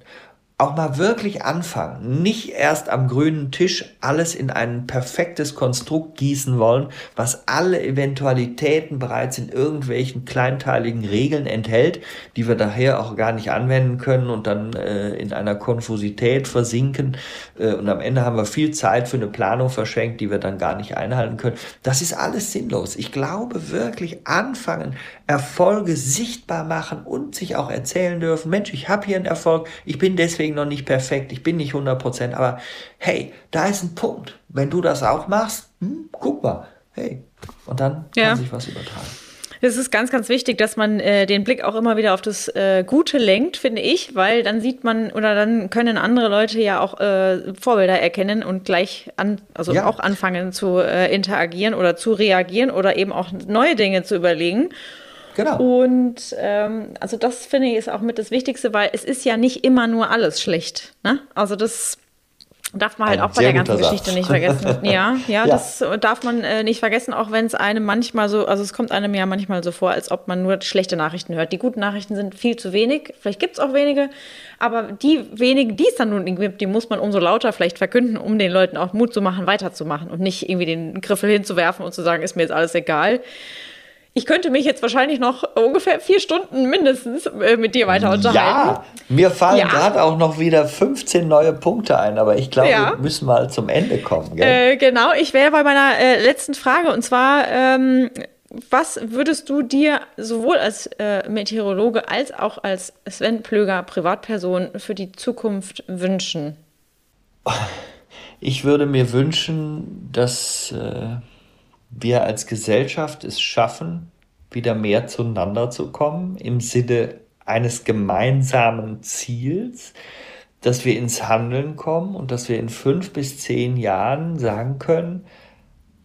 S3: auch mal wirklich anfangen. Nicht erst am grünen Tisch alles in ein perfektes Konstrukt gießen wollen, was alle Eventualitäten bereits in irgendwelchen kleinteiligen Regeln enthält, die wir daher auch gar nicht anwenden können und dann äh, in einer Konfusität versinken. Äh, und am Ende haben wir viel Zeit für eine Planung verschenkt, die wir dann gar nicht einhalten können. Das ist alles sinnlos. Ich glaube wirklich anfangen, Erfolge sichtbar machen und sich auch erzählen dürfen. Mensch, ich habe hier einen Erfolg, ich bin deswegen deswegen noch nicht perfekt, ich bin nicht 100 Prozent, aber hey, da ist ein Punkt. Wenn du das auch machst, hm, guck mal, hey, und dann ja. kann sich was übertragen.
S1: Es ist ganz, ganz wichtig, dass man äh, den Blick auch immer wieder auf das äh, Gute lenkt, finde ich, weil dann sieht man oder dann können andere Leute ja auch äh, Vorbilder erkennen und gleich an, also ja. auch anfangen zu äh, interagieren oder zu reagieren oder eben auch neue Dinge zu überlegen. Genau. Und ähm, also das finde ich ist auch mit das Wichtigste, weil es ist ja nicht immer nur alles schlecht. Ne? Also das darf man halt Ein auch bei der ganzen Geschichte nicht vergessen. ja, ja, ja, das darf man äh, nicht vergessen, auch wenn es einem manchmal so, also es kommt einem ja manchmal so vor, als ob man nur schlechte Nachrichten hört. Die guten Nachrichten sind viel zu wenig, vielleicht gibt es auch wenige, aber die wenigen, die es dann nun gibt, die muss man umso lauter vielleicht verkünden, um den Leuten auch Mut zu machen, weiterzumachen und nicht irgendwie den Griffel hinzuwerfen und zu sagen, ist mir jetzt alles egal Ich könnte mich jetzt wahrscheinlich noch ungefähr vier Stunden mindestens äh, mit dir weiter unterhalten.
S3: Ja, mir fallen ja. gerade auch noch wieder 15 neue Punkte ein, aber ich glaube, ja. wir müssen mal zum Ende kommen.
S1: Äh, genau, ich wäre bei meiner äh, letzten Frage und zwar, ähm, was würdest du dir sowohl als äh, Meteorologe als auch als Sven Plöger Privatperson für die Zukunft wünschen?
S3: Ich würde mir wünschen, dass äh, wir als Gesellschaft es schaffen, wieder mehr zueinander zu kommen im Sinne eines gemeinsamen Ziels, dass wir ins Handeln kommen und dass wir in fünf bis zehn Jahren sagen können,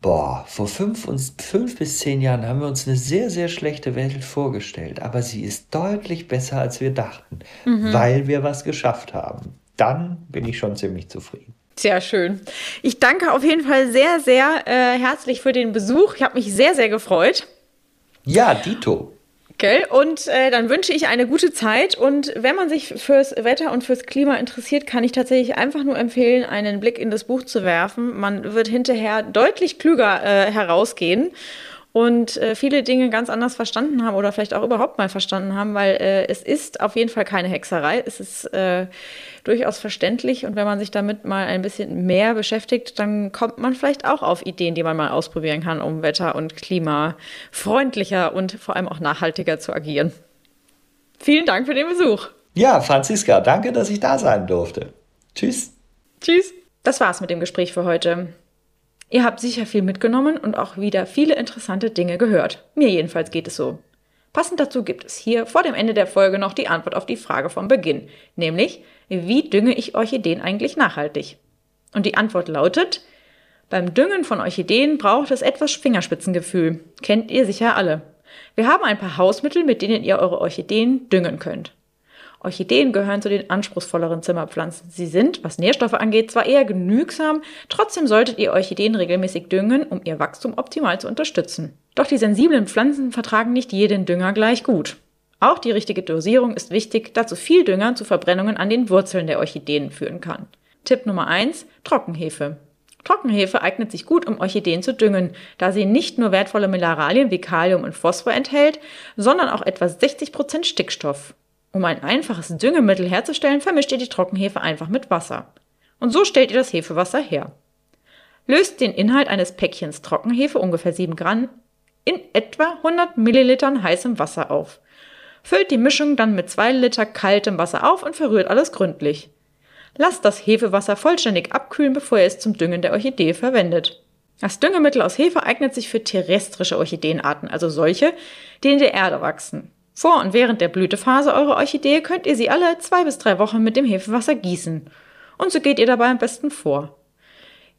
S3: boah, vor fünf, uns, fünf bis zehn Jahren haben wir uns eine sehr, sehr schlechte Welt vorgestellt, aber sie ist deutlich besser, als wir dachten, mhm. weil wir was geschafft haben. Dann bin ich schon ziemlich zufrieden.
S1: Sehr schön. Ich danke auf jeden Fall sehr, sehr äh, herzlich für den Besuch. Ich habe mich sehr, sehr gefreut.
S3: Ja, Dito.
S1: Okay, und äh, dann wünsche ich eine gute Zeit. Und wenn man sich fürs Wetter und fürs Klima interessiert, kann ich tatsächlich einfach nur empfehlen, einen Blick in das Buch zu werfen. Man wird hinterher deutlich klüger äh, herausgehen und äh, viele Dinge ganz anders verstanden haben oder vielleicht auch überhaupt mal verstanden haben, weil äh, es ist auf jeden Fall keine Hexerei. Es ist äh, durchaus verständlich und wenn man sich damit mal ein bisschen mehr beschäftigt, dann kommt man vielleicht auch auf Ideen, die man mal ausprobieren kann, um Wetter und Klima freundlicher und vor allem auch nachhaltiger zu agieren. Vielen Dank für den Besuch.
S3: Ja, Franziska, danke, dass ich da sein durfte. Tschüss.
S1: Tschüss. Das war's mit dem Gespräch für heute. Ihr habt sicher viel mitgenommen und auch wieder viele interessante Dinge gehört. Mir jedenfalls geht es so. Passend dazu gibt es hier vor dem Ende der Folge noch die Antwort auf die Frage vom Beginn, nämlich, wie dünge ich Orchideen eigentlich nachhaltig? Und die Antwort lautet, beim Düngen von Orchideen braucht es etwas Fingerspitzengefühl. Kennt ihr sicher alle. Wir haben ein paar Hausmittel, mit denen ihr eure Orchideen düngen könnt. Orchideen gehören zu den anspruchsvolleren Zimmerpflanzen. Sie sind, was Nährstoffe angeht, zwar eher genügsam, trotzdem solltet ihr Orchideen regelmäßig düngen, um ihr Wachstum optimal zu unterstützen. Doch die sensiblen Pflanzen vertragen nicht jeden Dünger gleich gut. Auch die richtige Dosierung ist wichtig, da zu viel Dünger zu Verbrennungen an den Wurzeln der Orchideen führen kann. Tipp Nummer eins: Trockenhefe. Trockenhefe eignet sich gut, um Orchideen zu düngen, da sie nicht nur wertvolle Mineralien wie Kalium und Phosphor enthält, sondern auch etwa 60% Stickstoff. Um ein einfaches Düngemittel herzustellen, vermischt ihr die Trockenhefe einfach mit Wasser. Und so stellt ihr das Hefewasser her. Löst den Inhalt eines Päckchens Trockenhefe, ungefähr 7 Gramm, in etwa 100 Millilitern heißem Wasser auf. Füllt die Mischung dann mit 2 Liter kaltem Wasser auf und verrührt alles gründlich. Lasst das Hefewasser vollständig abkühlen, bevor ihr es zum Düngen der Orchidee verwendet. Das Düngemittel aus Hefe eignet sich für terrestrische Orchideenarten, also solche, die in der Erde wachsen. Vor und während der Blütephase eurer Orchidee könnt ihr sie alle zwei bis drei Wochen mit dem Hefewasser gießen. Und so geht ihr dabei am besten vor.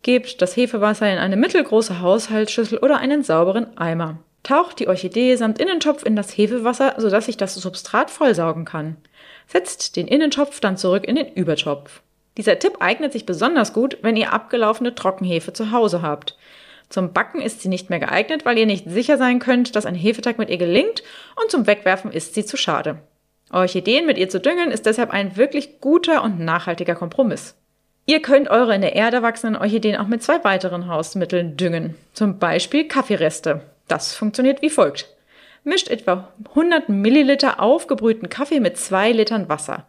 S1: Gebt das Hefewasser in eine mittelgroße Haushaltsschüssel oder einen sauberen Eimer. Taucht die Orchidee samt Innentopf in das Hefewasser, sodass sich das Substrat vollsaugen kann. Setzt den Innentopf dann zurück in den Übertopf. Dieser Tipp eignet sich besonders gut, wenn ihr abgelaufene Trockenhefe zu Hause habt. Zum Backen ist sie nicht mehr geeignet, weil ihr nicht sicher sein könnt, dass ein Hefeteig mit ihr gelingt und zum Wegwerfen ist sie zu schade. Orchideen mit ihr zu düngen ist deshalb ein wirklich guter und nachhaltiger Kompromiss. Ihr könnt eure in der Erde wachsenden Orchideen auch mit zwei weiteren Hausmitteln düngen, zum Beispiel Kaffeereste. Das funktioniert wie folgt. Mischt etwa 100 Milliliter aufgebrühten Kaffee mit zwei Litern Wasser.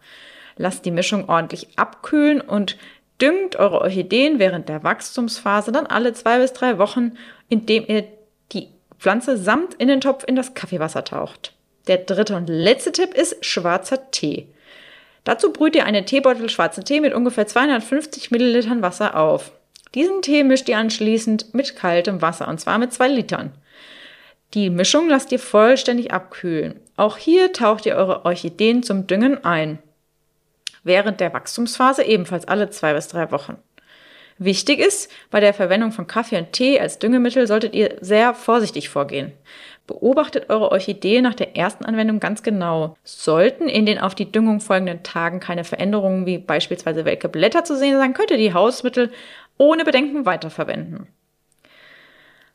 S1: Lasst die Mischung ordentlich abkühlen und Düngt eure Orchideen während der Wachstumsphase dann alle zwei bis drei Wochen, indem ihr die Pflanze samt in den Topf in das Kaffeewasser taucht. Der dritte und letzte Tipp ist schwarzer Tee. Dazu brüht ihr einen Teebeutel schwarzen Tee mit ungefähr 250 Millilitern Wasser auf. Diesen Tee mischt ihr anschließend mit kaltem Wasser und zwar mit zwei Litern. Die Mischung lasst ihr vollständig abkühlen. Auch hier taucht ihr eure Orchideen zum Düngen ein während der Wachstumsphase ebenfalls alle zwei bis drei Wochen. Wichtig ist, bei der Verwendung von Kaffee und Tee als Düngemittel solltet ihr sehr vorsichtig vorgehen. Beobachtet eure Orchidee nach der ersten Anwendung ganz genau. Sollten in den auf die Düngung folgenden Tagen keine Veränderungen wie beispielsweise welke Blätter zu sehen sein, könnt ihr die Hausmittel ohne Bedenken weiterverwenden.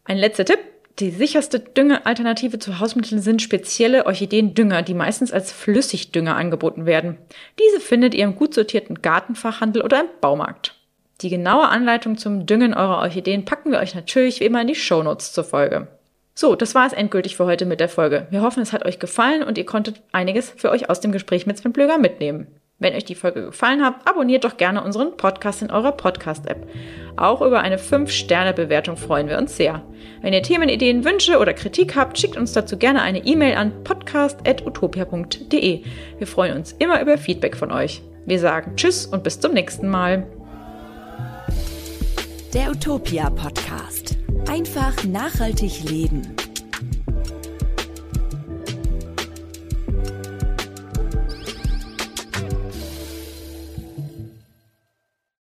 S1: Ein letzter Tipp. Die sicherste Düngealternative zu Hausmitteln sind spezielle Orchideendünger, die meistens als Flüssigdünger angeboten werden. Diese findet ihr im gut sortierten Gartenfachhandel oder im Baumarkt. Die genaue Anleitung zum Düngen eurer Orchideen packen wir euch natürlich wie immer in die Shownotes zur Folge. So, das war es endgültig für heute mit der Folge. Wir hoffen, es hat euch gefallen und ihr konntet einiges für euch aus dem Gespräch mit Sven Blöger mitnehmen. Wenn euch die Folge gefallen hat, abonniert doch gerne unseren Podcast in eurer Podcast-App. Auch über eine 5-Sterne-Bewertung freuen wir uns sehr. Wenn ihr Themenideen, Wünsche oder Kritik habt, schickt uns dazu gerne eine E-Mail an podcast.utopia.de. Wir freuen uns immer über Feedback von euch. Wir sagen Tschüss und bis zum nächsten Mal.
S2: Der Utopia Podcast. Einfach nachhaltig leben.